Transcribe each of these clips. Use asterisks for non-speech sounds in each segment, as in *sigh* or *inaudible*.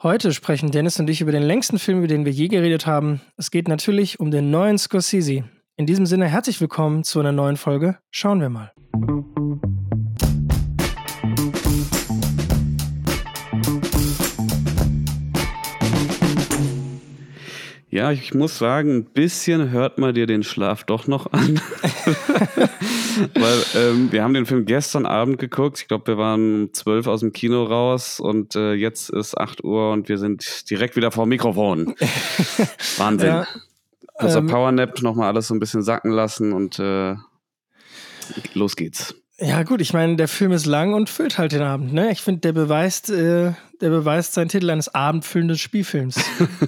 Heute sprechen Dennis und ich über den längsten Film, über den wir je geredet haben. Es geht natürlich um den neuen Scorsese. In diesem Sinne herzlich willkommen zu einer neuen Folge. Schauen wir mal. Ja, ich muss sagen, ein bisschen hört man dir den Schlaf doch noch an. *laughs* Weil ähm, wir haben den Film gestern Abend geguckt. Ich glaube, wir waren um 12 aus dem Kino raus und äh, jetzt ist 8 Uhr und wir sind direkt wieder vor dem Mikrofon. *laughs* Wahnsinn. Ja, also ähm, Powernap nochmal alles so ein bisschen sacken lassen und äh, los geht's. Ja, gut, ich meine, der Film ist lang und füllt halt den Abend, ne? Ich finde, der beweist, äh, der beweist seinen Titel eines abendfüllenden Spielfilms.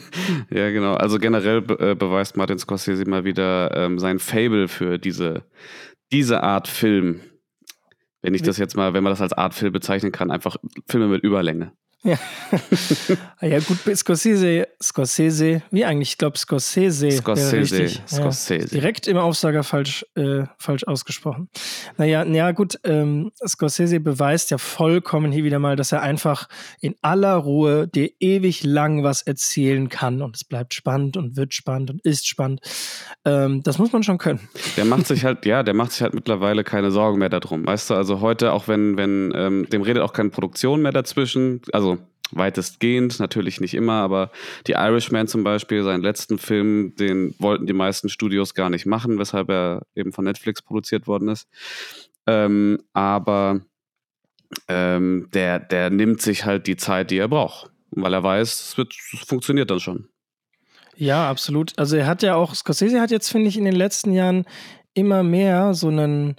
*laughs* ja, genau. Also generell be äh, beweist Martin Scorsese mal wieder ähm, sein Fable für diese, diese Art Film. Wenn ich das jetzt mal, wenn man das als Art Film bezeichnen kann, einfach Filme mit Überlänge. Ja. *laughs* Ja, gut, Scorsese, Scorsese, wie eigentlich? Ich glaube, Scorsese. Scorsese. Scorsese. Ja, direkt im Aufsager falsch, äh, falsch ausgesprochen. Naja, ja, gut, ähm, Scorsese beweist ja vollkommen hier wieder mal, dass er einfach in aller Ruhe dir ewig lang was erzählen kann und es bleibt spannend und wird spannend und ist spannend. Ähm, das muss man schon können. Der macht sich halt, ja, der macht sich halt mittlerweile keine Sorgen mehr darum. Weißt du, also heute, auch wenn, wenn, ähm, dem redet auch keine Produktion mehr dazwischen. Also weitestgehend, natürlich nicht immer, aber die Irishman zum Beispiel, seinen letzten Film, den wollten die meisten Studios gar nicht machen, weshalb er eben von Netflix produziert worden ist. Ähm, aber ähm, der, der nimmt sich halt die Zeit, die er braucht, weil er weiß, es, wird, es funktioniert dann schon. Ja, absolut. Also er hat ja auch, Scorsese hat jetzt, finde ich, in den letzten Jahren immer mehr so einen,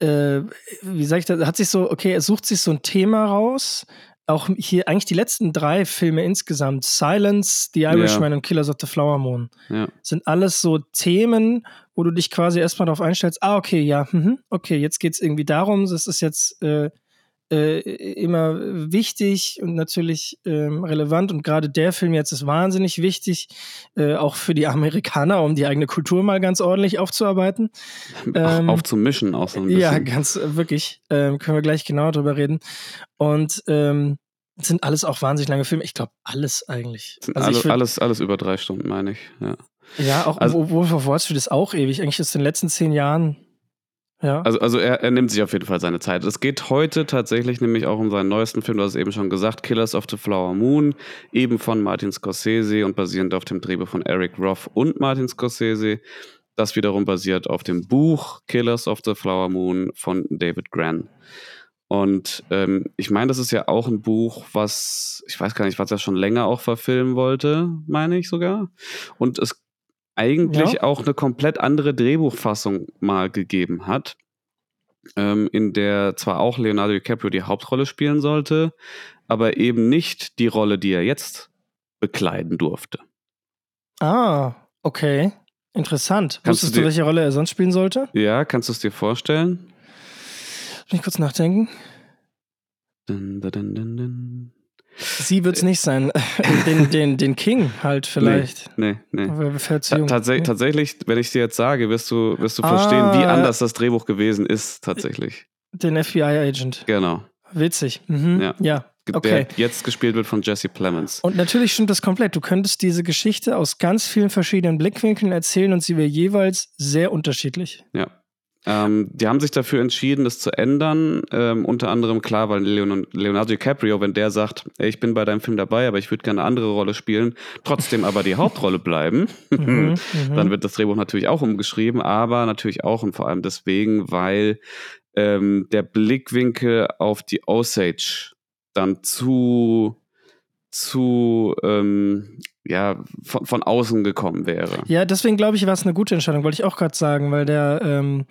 äh, wie sag ich das, hat sich so, okay, er sucht sich so ein Thema raus, auch hier eigentlich die letzten drei Filme insgesamt, Silence, The Irishman ja. und Killers of the Flower Moon, ja. sind alles so Themen, wo du dich quasi erstmal darauf einstellst, ah, okay, ja, mh, okay, jetzt geht es irgendwie darum, das ist jetzt äh, äh, immer wichtig und natürlich ähm, relevant. Und gerade der Film jetzt ist wahnsinnig wichtig, äh, auch für die Amerikaner, um die eigene Kultur mal ganz ordentlich aufzuarbeiten. *laughs* Ähm, aufzumischen auch so ein bisschen. Ja, ganz äh, wirklich. Ähm, können wir gleich genauer drüber reden. Und ähm, sind alles auch wahnsinnig lange Filme. Ich glaube, alles eigentlich. Also alle, alles, alles über drei Stunden, meine ich. Ja, ja auch also, Wolf of Wall Street ist auch ewig. Eigentlich ist in den letzten zehn Jahren ja. Also, also er, er, nimmt sich auf jeden Fall seine Zeit. Es geht heute tatsächlich nämlich auch um seinen neuesten Film, du hast es eben schon gesagt, Killers of the Flower Moon, eben von Martin Scorsese und basierend auf dem Drehbuch von Eric Roth und Martin Scorsese. Das wiederum basiert auf dem Buch Killers of the Flower Moon von David Gran. Und ähm, ich meine, das ist ja auch ein Buch, was, ich weiß gar nicht, was er schon länger auch verfilmen wollte, meine ich sogar. Und es eigentlich ja. auch eine komplett andere Drehbuchfassung mal gegeben hat, ähm, in der zwar auch Leonardo DiCaprio die Hauptrolle spielen sollte, aber eben nicht die Rolle, die er jetzt bekleiden durfte. Ah, okay. Interessant. Kannst Wusstest du, dir, du, welche Rolle er sonst spielen sollte? Ja, kannst du es dir vorstellen? Lass mich kurz nachdenken. Dun, dun, dun, Sie wird es nicht sein. *laughs* Den, den, den King halt vielleicht. Nee, nee. nee. Tats nee. Tatsächlich, wenn ich dir jetzt sage, wirst du, wirst du verstehen, ah, wie anders das Drehbuch gewesen ist, tatsächlich. Den FBI-Agent. Genau. Witzig. Mhm. Ja. ja. Okay. Der jetzt gespielt wird von Jesse Plemons. Und natürlich stimmt das komplett. Du könntest diese Geschichte aus ganz vielen verschiedenen Blickwinkeln erzählen und sie wäre jeweils sehr unterschiedlich. Ja. Ähm, die haben sich dafür entschieden, das zu ändern. Ähm, unter anderem klar, weil Leonardo DiCaprio, wenn der sagt, ey, ich bin bei deinem Film dabei, aber ich würde gerne eine andere Rolle spielen, trotzdem aber die *laughs* Hauptrolle bleiben, *laughs* mhm, mhm, dann wird das Drehbuch natürlich auch umgeschrieben, aber natürlich auch und vor allem deswegen, weil ähm, der Blickwinkel auf die Osage dann zu zu ähm, ja, von, von außen gekommen wäre. Ja, deswegen glaube ich, war es eine gute Entscheidung, wollte ich auch gerade sagen, weil der ähm,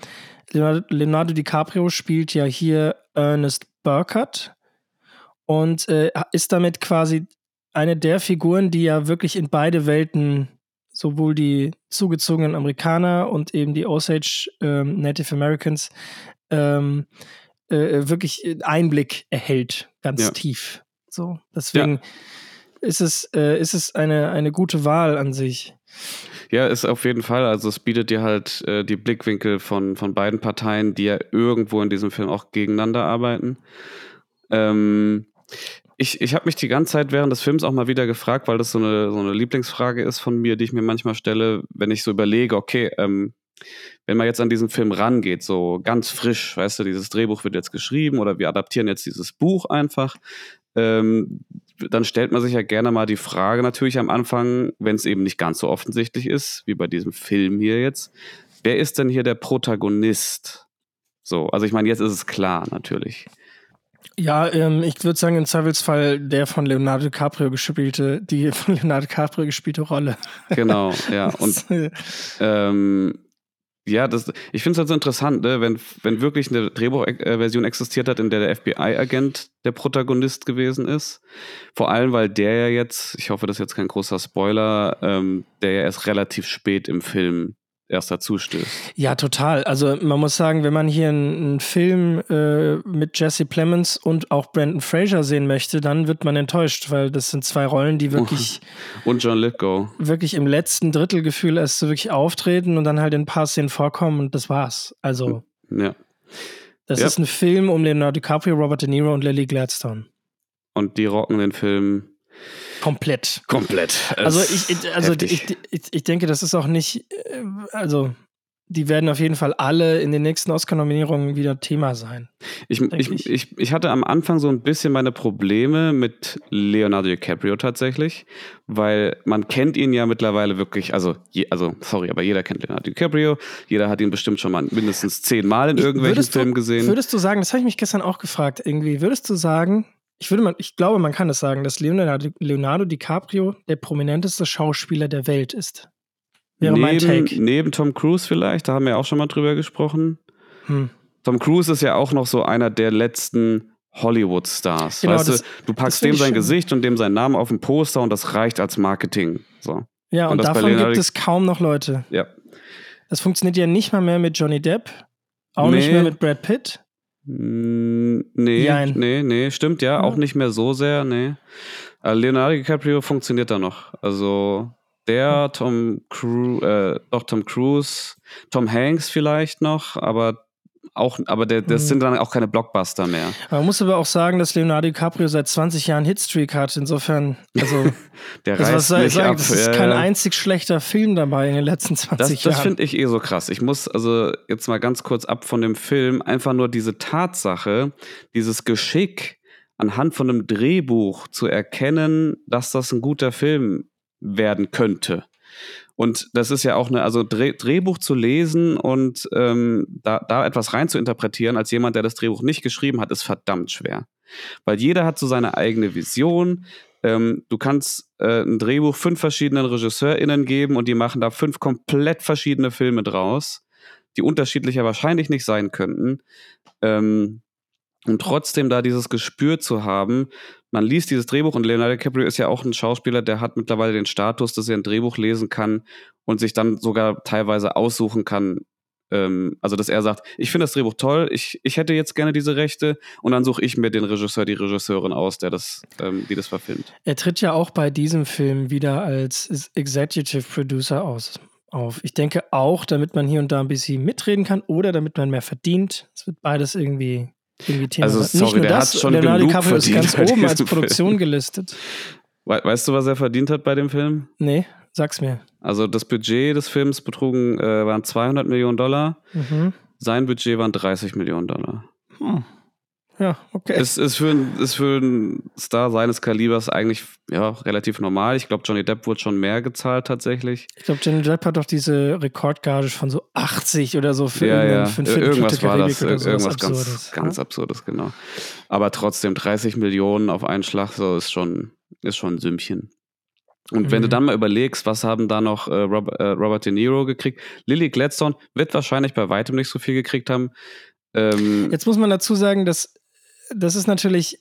Leonardo, DiCaprio spielt ja hier Ernest Burkhardt und äh, ist damit quasi eine der Figuren, die ja wirklich in beide Welten, sowohl die zugezogenen Amerikaner und eben die Osage ähm, Native Americans, ähm, äh, wirklich Einblick erhält, ganz ja. tief. So, deswegen. Ja ist es, äh, ist es eine, eine gute Wahl an sich. Ja, ist auf jeden Fall. Also es bietet dir halt äh, die Blickwinkel von, von beiden Parteien, die ja irgendwo in diesem Film auch gegeneinander arbeiten. Ähm, ich, ich habe mich die ganze Zeit während des Films auch mal wieder gefragt, weil das so eine, so eine Lieblingsfrage ist von mir, die ich mir manchmal stelle, wenn ich so überlege, okay, ähm, wenn man jetzt an diesen Film rangeht, so ganz frisch, weißt du, dieses Drehbuch wird jetzt geschrieben oder wir adaptieren jetzt dieses Buch einfach, ähm, dann stellt man sich ja gerne mal die Frage natürlich am Anfang, wenn es eben nicht ganz so offensichtlich ist, wie bei diesem Film hier jetzt, wer ist denn hier der Protagonist? So, also ich meine, jetzt ist es klar natürlich. Ja, ähm, ich würde sagen, im Zweifelsfall der von Leonardo DiCaprio gespielte, die von Leonardo DiCaprio gespielte Rolle. Genau, ja. Und *laughs* ähm, ja, das, ich finde es halt so interessant, ne? wenn, wenn wirklich eine Drehbuchversion existiert hat, in der der FBI-Agent der Protagonist gewesen ist. Vor allem, weil der ja jetzt, ich hoffe, das ist jetzt kein großer Spoiler, ähm, der ja erst relativ spät im Film erst dazu stößt. Ja, total. Also man muss sagen, wenn man hier einen, Film äh, mit Jesse Plemons und auch Brandon Fraser sehen möchte, dann wird man enttäuscht, weil das sind zwei Rollen, die wirklich *laughs* und John Lithgow wirklich im letzten Drittelgefühl erst so wirklich auftreten und dann halt in ein paar Szenen vorkommen und das war's. Also ja. Das ja. ist ein Film um Leonardo DiCaprio, Robert De Niro und Lily Gladstone. Und die rocken den Film Komplett. Komplett. Also, ich, also ich, ich, ich denke, das ist auch nicht, äh, also die werden auf jeden Fall alle in den nächsten Oscar-Nominierungen wieder Thema sein. Ich, ich, ich. Ich, hatte am Anfang so ein bisschen meine Probleme mit Leonardo DiCaprio tatsächlich, weil man kennt ihn ja mittlerweile wirklich, also, je, also sorry, aber jeder kennt Leonardo DiCaprio, jeder hat ihn bestimmt schon mal mindestens zehnmal in irgendwelchen Filmen gesehen. Würdest du sagen, das habe ich mich gestern auch gefragt, irgendwie, würdest du sagen, ich würde mal, ich glaube, man kann es sagen, dass Leonardo, Leonardo DiCaprio der prominenteste Schauspieler der Welt ist. Wäre neben, mein Take. Neben Tom Cruise vielleicht, da haben wir auch schon mal drüber gesprochen. Hm. Tom Cruise ist ja auch noch so einer der letzten Hollywood-Stars. Genau, weißt das, du, du packst dem sein Gesicht und dem seinen Namen auf dem Poster und das reicht als Marketing. So. Ja, und, und davon gibt es kaum noch Leute. Ja. Das funktioniert ja nicht mal mehr mit Johnny Depp, auch nee. nicht mehr mit Brad Pitt. Hm, nee, Jein. nee, nee, stimmt, ja, auch nicht mehr so sehr, nee. Äh, Leonardo DiCaprio funktioniert da noch. Also der, Tom Cruise, äh, doch Tom Cruise, Tom Hanks vielleicht noch, aber auch, aber der, das mhm. sind dann auch keine Blockbuster mehr. Man muss aber auch sagen, dass Leonardo DiCaprio seit 20 Jahren Hitstreak hat. Insofern, also *laughs* der reißt was nicht sagen, ab. Das ist ja, kein ja. einzig schlechter Film dabei in den letzten 20 das, Jahren. Das finde ich eh so krass. Ich muss also jetzt mal ganz kurz ab von dem Film einfach nur diese Tatsache, dieses Geschick anhand von einem Drehbuch zu erkennen, dass das ein guter Film werden könnte. Und das ist ja auch eine, also Dreh, Drehbuch zu lesen und ähm, da, da etwas rein zu interpretieren, als jemand, der das Drehbuch nicht geschrieben hat, ist verdammt schwer. Weil jeder hat so seine eigene Vision. Ähm, du kannst äh, ein Drehbuch fünf verschiedenen RegisseurInnen geben und die machen da fünf komplett verschiedene Filme draus, die unterschiedlicher wahrscheinlich nicht sein könnten. Ähm, und trotzdem da dieses Gespür zu haben, man liest dieses Drehbuch und Leonardo DiCaprio ist ja auch ein Schauspieler, der hat mittlerweile den Status, dass er ein Drehbuch lesen kann und sich dann sogar teilweise aussuchen kann, ähm, also dass er sagt, ich finde das Drehbuch toll, ich, ich hätte jetzt gerne diese Rechte und dann suche ich mir den Regisseur, die Regisseurin aus, der das, ähm, die das verfilmt. Er tritt ja auch bei diesem Film wieder als Executive Producer aus. Auf. Ich denke auch, damit man hier und da ein bisschen mitreden kann oder damit man mehr verdient. Es wird beides irgendwie Thema. Also, sorry, Nicht nur der das, hat schon Leonardo DiCaprio ist ganz *laughs* oben als Produktion Film. gelistet. Weißt du, was er verdient hat bei dem Film? Nee, sag's mir. Also das Budget des Films betrugen, äh, waren 200 Millionen Dollar. Mhm. Sein Budget waren 30 Millionen Dollar. Hm. Ja, okay. Es ist für, ist für einen Star seines Kalibers eigentlich ja, relativ normal. Ich glaube, Johnny Depp wurde schon mehr gezahlt tatsächlich. Ich glaube, Johnny Depp hat doch diese Rekordgage von so 80 oder so für, ja, ja. für, für irgendwas war das. Irgendwas ganz, ganz ja? Absurdes, genau. Aber trotzdem 30 Millionen auf einen Schlag, so ist schon, ist schon ein Sümmchen. Und mhm. wenn du mhm. dann mal überlegst, was haben da noch äh, Robert, äh, Robert De Niro gekriegt? Lily Gladstone wird wahrscheinlich bei weitem nicht so viel gekriegt haben. Ähm, Jetzt muss man dazu sagen, dass das ist natürlich,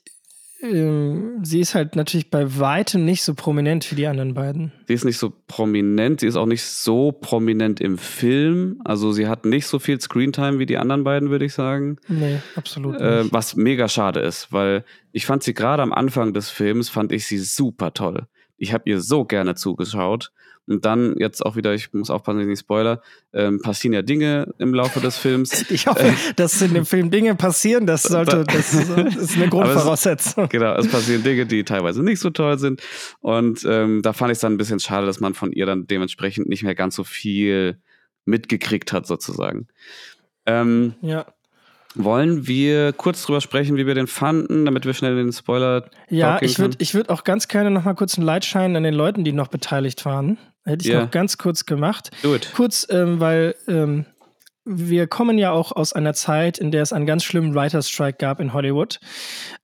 ähm, sie ist halt natürlich bei weitem nicht so prominent wie die anderen beiden. Sie ist nicht so prominent, sie ist auch nicht so prominent im Film. Also sie hat nicht so viel Screentime wie die anderen beiden, würde ich sagen. Nee, absolut äh, nicht. Was mega schade ist, weil ich fand sie gerade am Anfang des Films, fand ich sie super toll. ich habe ihr so gerne zugeschaut. Und dann jetzt auch wieder, ich muss aufpassen, dass ich nicht spoiler, ähm, passieren ja Dinge im Laufe des Films. *laughs* Ich hoffe, dass in dem Film Dinge passieren, das sollte, *laughs* das ist eine Grundvoraussetzung. Es, genau, es passieren Dinge, die teilweise nicht so toll sind. Und ähm, da fand ich es dann ein bisschen schade, dass man von ihr dann dementsprechend nicht mehr ganz so viel mitgekriegt hat, sozusagen. Ähm, ja. Wollen wir kurz drüber sprechen, wie wir den fanden, damit wir schnell den Spoiler. Ja, ich würde ich würd auch ganz gerne noch mal kurz einen Leitschein an den Leuten, die noch beteiligt waren. Hätte ich yeah. noch ganz kurz gemacht. It. Kurz, ähm, weil ähm, wir kommen ja auch aus einer Zeit, in der es einen ganz schlimmen Writer's Strike gab in Hollywood,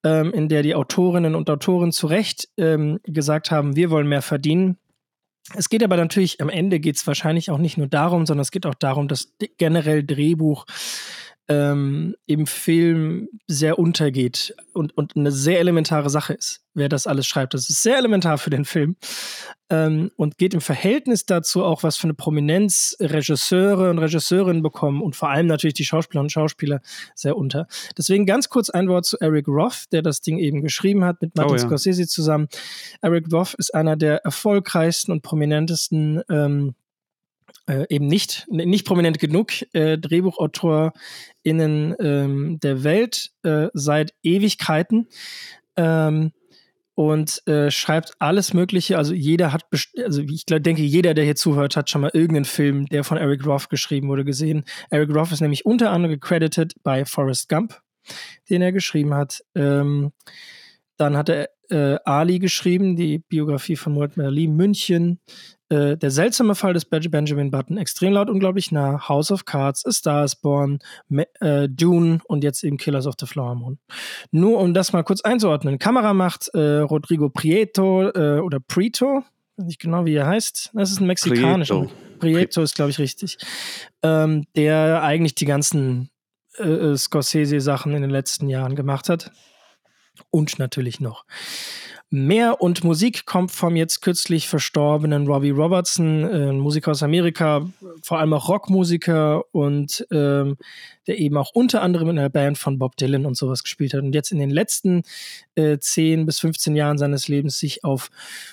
ähm, in der die Autorinnen und Autoren zu Recht ähm, gesagt haben, wir wollen mehr verdienen. Es geht aber natürlich, am Ende geht es wahrscheinlich auch nicht nur darum, sondern es geht auch darum, dass generell Drehbuch ähm, im Film sehr untergeht und, und eine sehr elementare Sache ist, wer das alles schreibt. Das ist sehr elementar für den Film ähm, und geht im Verhältnis dazu auch, was für eine Prominenz Regisseure und Regisseurinnen bekommen und vor allem natürlich die Schauspielerinnen und Schauspieler sehr unter. Deswegen ganz kurz ein Wort zu Eric Roth, der das Ding eben geschrieben hat mit Martin oh, ja. Scorsese zusammen. Eric Roth ist einer der erfolgreichsten und prominentesten ähm, äh, eben nicht, nicht prominent genug äh, DrehbuchautorInnen ähm, der Welt äh, seit Ewigkeiten. Ähm, und äh, schreibt alles Mögliche. Also jeder hat, also ich glaub, denke, jeder, der hier zuhört, hat schon mal irgendeinen Film, der von Eric Roth geschrieben wurde, gesehen. Eric Roth ist nämlich unter anderem gecredited bei Forrest Gump, den er geschrieben hat. Ähm, dann hat er äh, Ali geschrieben, die Biografie von Muhammad Ali, München, äh, der seltsame Fall des Benjamin Button, extrem laut, unglaublich nah, House of Cards, A Star is Born, äh, Dune und jetzt eben Killers of the Flower Moon. Nur um das mal kurz einzuordnen. Kamera macht äh, Rodrigo Prieto äh, oder Prieto, weiß nicht genau, wie er heißt. Das ist ein mexikanischer. Prieto, Prieto ist, glaube ich, richtig. Ähm, der eigentlich die ganzen äh, Scorsese-Sachen in den letzten Jahren gemacht hat. Und natürlich noch. Mehr und Musik kommt vom jetzt kürzlich verstorbenen Robbie Robertson, äh, ein Musiker aus Amerika, vor allem auch Rockmusiker und ähm, der eben auch unter anderem in der Band von Bob Dylan und sowas gespielt hat und jetzt in den letzten äh, 10 bis 15 Jahren seines Lebens sich auf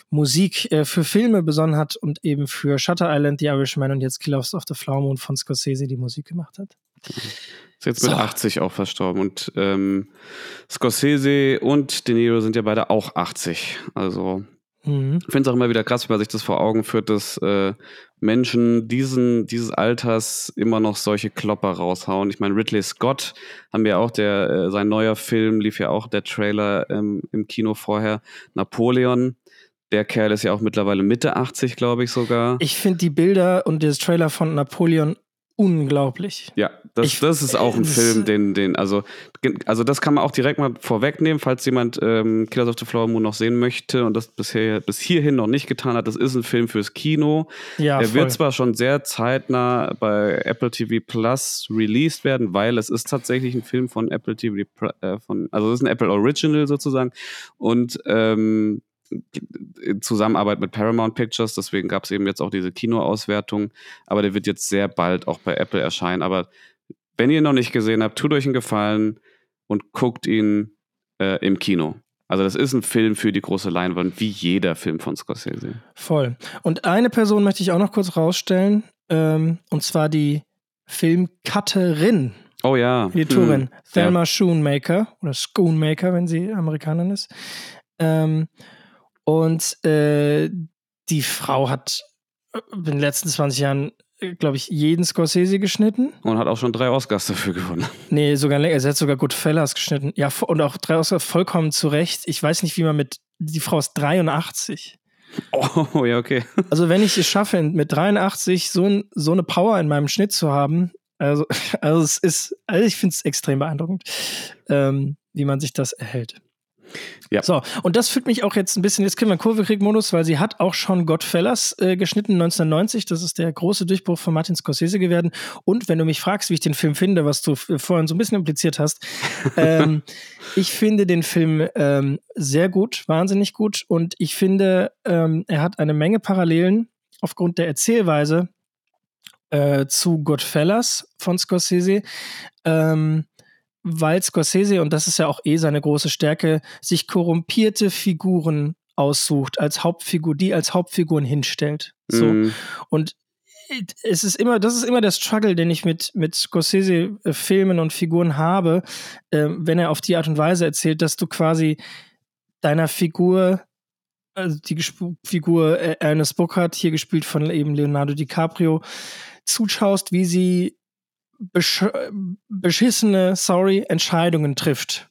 Musik äh, für Filme besonnen hat und eben für Shutter Island, The Irishman und jetzt Killers of the Flower Moon von Scorsese die Musik gemacht hat. Ist jetzt mit so. 80 auch verstorben. Und ähm, Scorsese und De Niro sind ja beide auch 80. Also mhm. ich finde es auch immer wieder krass, wenn man sich das vor Augen führt, dass äh, Menschen diesen, dieses Alters immer noch solche Klopper raushauen. Ich meine, Ridley Scott haben wir auch, der, äh, sein neuer Film lief ja auch der Trailer ähm, im Kino vorher, Napoleon. Der Kerl ist ja auch mittlerweile Mitte 80, glaube ich sogar. Ich finde die Bilder und das Trailer von Napoleon unglaublich. Ja, das, ich, das ist auch ein Film, den, den, also, also das kann man auch direkt mal vorwegnehmen, falls jemand ähm, Killers of the Flower Moon noch sehen möchte und das bisher bis hierhin noch nicht getan hat. Das ist ein Film fürs Kino. Ja, er voll. wird zwar schon sehr zeitnah bei Apple TV Plus released werden, weil es ist tatsächlich ein Film von Apple TV, äh, von, also es ist ein Apple Original sozusagen und ähm, in Zusammenarbeit mit Paramount Pictures, deswegen gab es eben jetzt auch diese Kinoauswertung, aber der wird jetzt sehr bald auch bei Apple erscheinen. Aber wenn ihr ihn noch nicht gesehen habt, tut euch einen Gefallen und guckt ihn äh, im Kino. Also das ist ein Film für die große Leinwand, wie jeder Film von Scorsese. Voll. Und eine Person möchte ich auch noch kurz rausstellen, ähm, und zwar die Filmcutterin. Oh ja. Die Tourin. Hm. Thelma ja. Schoonmaker oder Schoonmaker, wenn sie Amerikanerin ist. Ähm, und äh, die Frau hat in den letzten 20 Jahren, äh, glaube ich, jeden Scorsese geschnitten. Und hat auch schon drei Oscars dafür gewonnen. *laughs* Nee, sogar länger. Sie hat sogar Goodfellas geschnitten. Ja, und auch drei Oscars vollkommen zu Recht. Ich weiß nicht, wie man mit. Die Frau ist 83. Oh, ja, okay. *laughs* Also, wenn ich es schaffe, mit 83 so, ein, so eine Power in meinem Schnitt zu haben, also, *laughs* also es ist, also ich finde es extrem beeindruckend, ähm, wie man sich das erhält. Ja. So, und das führt mich auch jetzt ein bisschen, jetzt kriegen wir einen Kurvekrieg-Modus, weil sie hat auch schon Godfellas äh, geschnitten 1990. Das ist der große Durchbruch von Martin Scorsese geworden. Und wenn du mich fragst, wie ich den Film finde, was du vorhin so ein bisschen impliziert hast, *laughs* ähm, ich finde den Film ähm, sehr gut, wahnsinnig gut. Und ich finde, ähm, er hat eine Menge Parallelen aufgrund der Erzählweise äh, zu Godfellas von Scorsese. Ähm, weil Scorsese, und das ist ja auch eh seine große Stärke, sich korrumpierte Figuren aussucht als Hauptfigur, die als Hauptfiguren hinstellt. So. Mm. Und es ist immer, das ist immer der Struggle, den ich mit, mit Scorsese-Filmen und Figuren habe, äh, wenn er auf die Art und Weise erzählt, dass du quasi deiner Figur, also die Gesp Figur äh, Ernest Burkhardt, hier gespielt von eben Leonardo DiCaprio, zuschaust, wie sie besch beschissene, sorry, Entscheidungen trifft.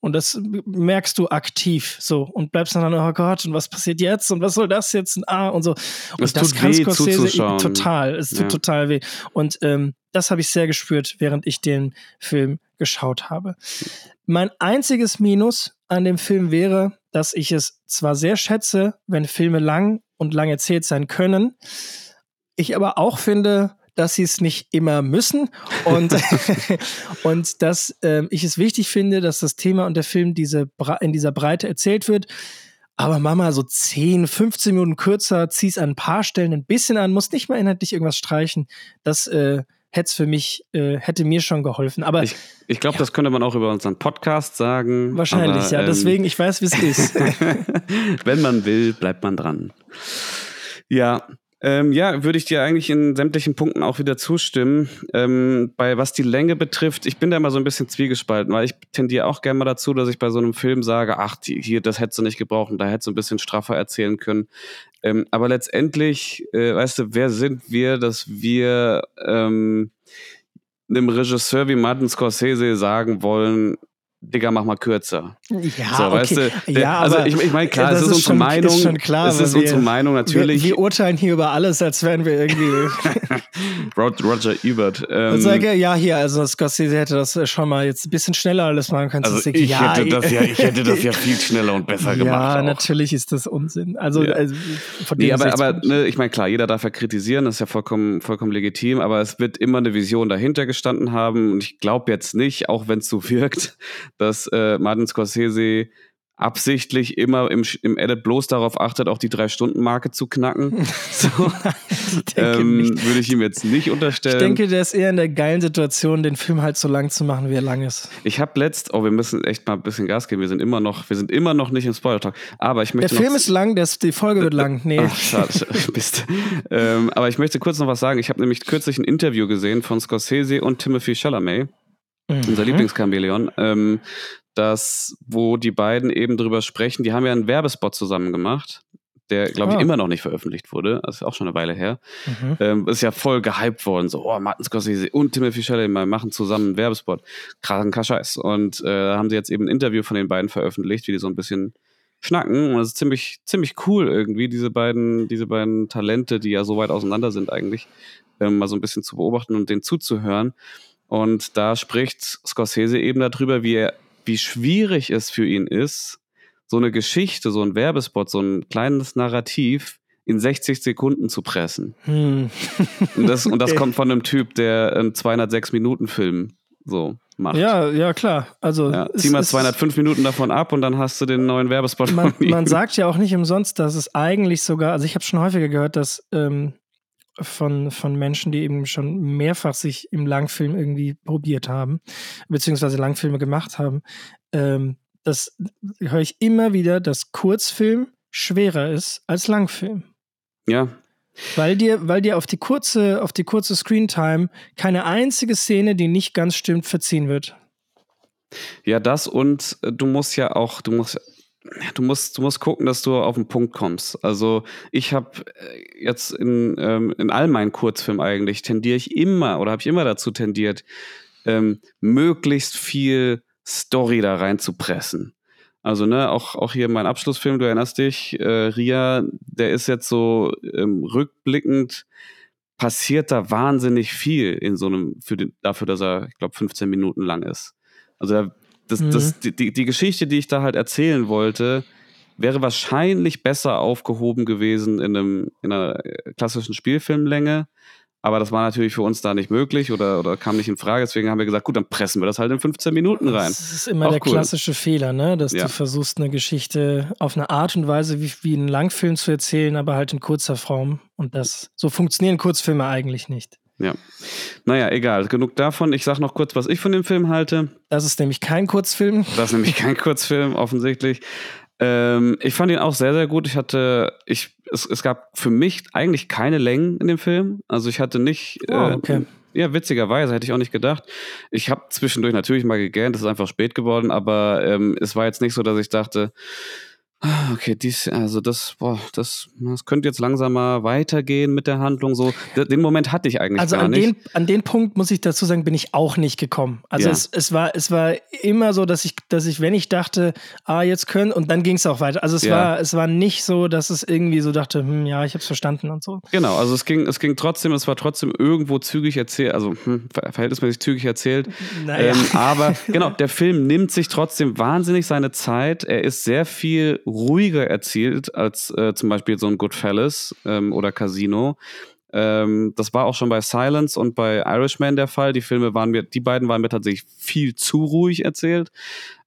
Und das merkst du aktiv so und bleibst dann, oh Gott, und was passiert jetzt? Und was soll das jetzt? Und, ah, und so. Und das, das kann Scorsese total. Es tut ja. total weh. Und ähm, das habe ich sehr gespürt, während ich den Film geschaut habe. Mein einziges Minus an dem Film wäre, dass ich es zwar sehr schätze, wenn Filme lang und lang erzählt sein können, ich aber auch finde, dass sie es nicht immer müssen und, *laughs* *laughs* und dass äh, ich es wichtig finde, dass das Thema und der Film diese in dieser Breite erzählt wird. Aber Mama, so 10, 15 Minuten kürzer, zieh's an ein paar Stellen ein bisschen an, muss nicht mal inhaltlich irgendwas streichen. Das äh, hätte für mich, äh, hätte mir schon geholfen. Aber ich, ich glaube, ja. das könnte man auch über unseren Podcast sagen. Wahrscheinlich, aber, ja. Ähm, Deswegen, ich weiß, wie es ist. *laughs* Wenn man will, bleibt man dran. Ja, ähm, ja, würde ich dir eigentlich in sämtlichen Punkten auch wieder zustimmen. Ähm, bei was die Länge betrifft, ich bin da immer so ein bisschen zwiegespalten, weil ich tendiere auch gerne mal dazu, dass ich bei so einem Film sage, ach, die, hier, das hättest du nicht gebraucht und da hättest du ein bisschen straffer erzählen können. Ähm, aber letztendlich, äh, weißt du, wer sind wir, dass wir ähm, einem Regisseur wie Martin Scorsese sagen wollen, Digga, mach mal kürzer. Ja, so, okay. weißt du, der, ja, also ich, ich meine, klar, es ist, ist unsere schon, Meinung. Ist schon klar, es ist unsere Meinung, natürlich. Wir, wir, urteilen hier über alles, als wären wir irgendwie. *laughs* Roger Ebert. Ähm, sage, ja, hier, also Scorsese hätte das schon mal jetzt ein bisschen schneller alles machen können. Also ich, ja, hätte das ja, ich hätte das ja *laughs* viel schneller und besser gemacht. Ja, natürlich ist das Unsinn. Also, ja. also von dem nee, aber, aber ne, ich meine, klar, jeder darf ja kritisieren, das ist ja vollkommen, vollkommen legitim, aber es wird immer eine Vision dahinter gestanden haben und ich glaube jetzt nicht, auch wenn es so *laughs* wirkt, dass äh, Martin Scorsese absichtlich immer im, im Edit bloß darauf achtet, auch die Drei-Stunden-Marke zu knacken. *laughs* So, *laughs* ähm, würde ich ihm jetzt nicht unterstellen. Ich denke, der ist eher in der geilen Situation, den Film halt so lang zu machen, wie er lang ist. Ich habe letzt, oh, wir müssen echt mal ein bisschen Gas geben. Wir sind immer noch, wir sind immer noch nicht im Spoiler-Talk. Aber ich möchte Der Film ist lang, der, die Folge wird lang. Nee. Ach, schade, *laughs* bist. ähm, aber ich möchte kurz noch was sagen. Ich habe nämlich kürzlich ein Interview gesehen von Scorsese und Timothy Chalamet. Mhm. Unser Lieblingskameleon. Ähm, das, wo die beiden eben drüber sprechen, die haben ja einen Werbespot zusammen gemacht, der, glaube ich, ah. immer noch nicht veröffentlicht wurde. Das ist auch schon eine Weile her. Mhm. Ähm, ist ja voll gehypt worden. So, oh, Martin Scorsese und Timothy Chalamet machen zusammen einen Werbespot. Kranker Scheiß. Und äh, da haben sie jetzt eben ein Interview von den beiden veröffentlicht, wie die so ein bisschen schnacken. Und das ist ziemlich, ziemlich cool irgendwie, diese beiden, diese beiden Talente, die ja so weit auseinander sind eigentlich, ähm, mal so ein bisschen zu beobachten und denen zuzuhören. Und da spricht Scorsese eben darüber, wie er wie schwierig es für ihn ist, so eine Geschichte, so ein Werbespot, so ein kleines Narrativ in 60 Sekunden zu pressen. Hm. und, das, und das kommt von einem Typ, der einen 206-Minuten-Film so macht. Ja, ja, klar. Also, ja, zieh mal 205 Minuten davon ab und dann hast du den neuen Werbespot. Man, man sagt ja auch nicht umsonst, dass es eigentlich sogar, also ich habe schon häufiger gehört, dass ähm, von, von Menschen, die eben schon mehrfach sich im Langfilm irgendwie probiert haben, beziehungsweise Langfilme gemacht haben. Ähm, das höre ich immer wieder, dass Kurzfilm schwerer ist als Langfilm. Ja. Weil dir, weil dir auf die kurze, auf die kurze Screentime keine einzige Szene, die nicht ganz stimmt, verziehen wird. Ja, das und äh, du musst ja auch, du musst du musst, du musst gucken, dass du auf den Punkt kommst. Also ich habe äh, jetzt in, ähm, in all meinen Kurzfilmen eigentlich tendiere ich immer oder habe ich immer dazu tendiert, ähm, möglichst viel Story da reinzupressen. Also, ne, auch, auch hier mein Abschlussfilm, du erinnerst dich, äh, Ria, der ist jetzt so ähm, rückblickend, passiert da wahnsinnig viel in so einem, für den, dafür, dass er, ich glaube, 15 Minuten lang ist. Also da das, mhm. das, die, die Geschichte, die ich da halt erzählen wollte, wäre wahrscheinlich besser aufgehoben gewesen in, einem, in einer äh, klassischen Spielfilmlänge. Aber das war natürlich für uns da nicht möglich oder, oder kam nicht in Frage. Deswegen haben wir gesagt, gut, dann pressen wir das halt in 15 Minuten rein. Das ist immer Auch der cool. klassische Fehler, ne? dass ja. du versuchst, eine Geschichte auf eine Art und Weise wie, wie einen Langfilm zu erzählen, aber halt in kurzer Form. Und das so funktionieren Kurzfilme eigentlich nicht. Ja. Naja, egal. Genug davon. Ich sag noch kurz, was ich von dem Film halte. Das ist nämlich kein Kurzfilm. Das ist nämlich kein Kurzfilm, offensichtlich. Ähm, ich fand ihn auch sehr, sehr gut. Ich hatte, ich, es, es gab für mich eigentlich keine Längen in dem Film. Also ich hatte nicht, Oh, äh, okay. ja, witzigerweise hätte ich auch nicht gedacht. Ich habe zwischendurch natürlich mal gegähnt, es ist einfach spät geworden, aber ähm, es war jetzt nicht so, dass ich dachte, okay, dies, also das, boah, das, das könnte jetzt langsam mal weitergehen mit der Handlung. So, den Moment hatte ich eigentlich Also gar an nicht. den, an den Punkt muss ich dazu sagen, bin ich auch nicht gekommen. Also Ja. es, es, war, es war immer so, dass ich, dass ich, wenn ich dachte, ah, jetzt können, und dann ging es auch weiter. Also es Ja. war, es war nicht so, dass es irgendwie so dachte, hm, ja, ich habe es verstanden und so. Genau, also es ging, es ging trotzdem, es war trotzdem irgendwo zügig erzählt, also hm, ver- verhältnismäßig zügig erzählt. Naja. Ähm, aber *laughs* genau, der Film nimmt sich trotzdem wahnsinnig seine Zeit. Er ist sehr viel ruhiger erzählt als äh, zum Beispiel so ein Goodfellas ähm, oder Casino. Ähm, das war auch schon bei Silence und bei Irishman der Fall. Die Filme waren mir, die beiden waren mir tatsächlich viel zu ruhig erzählt.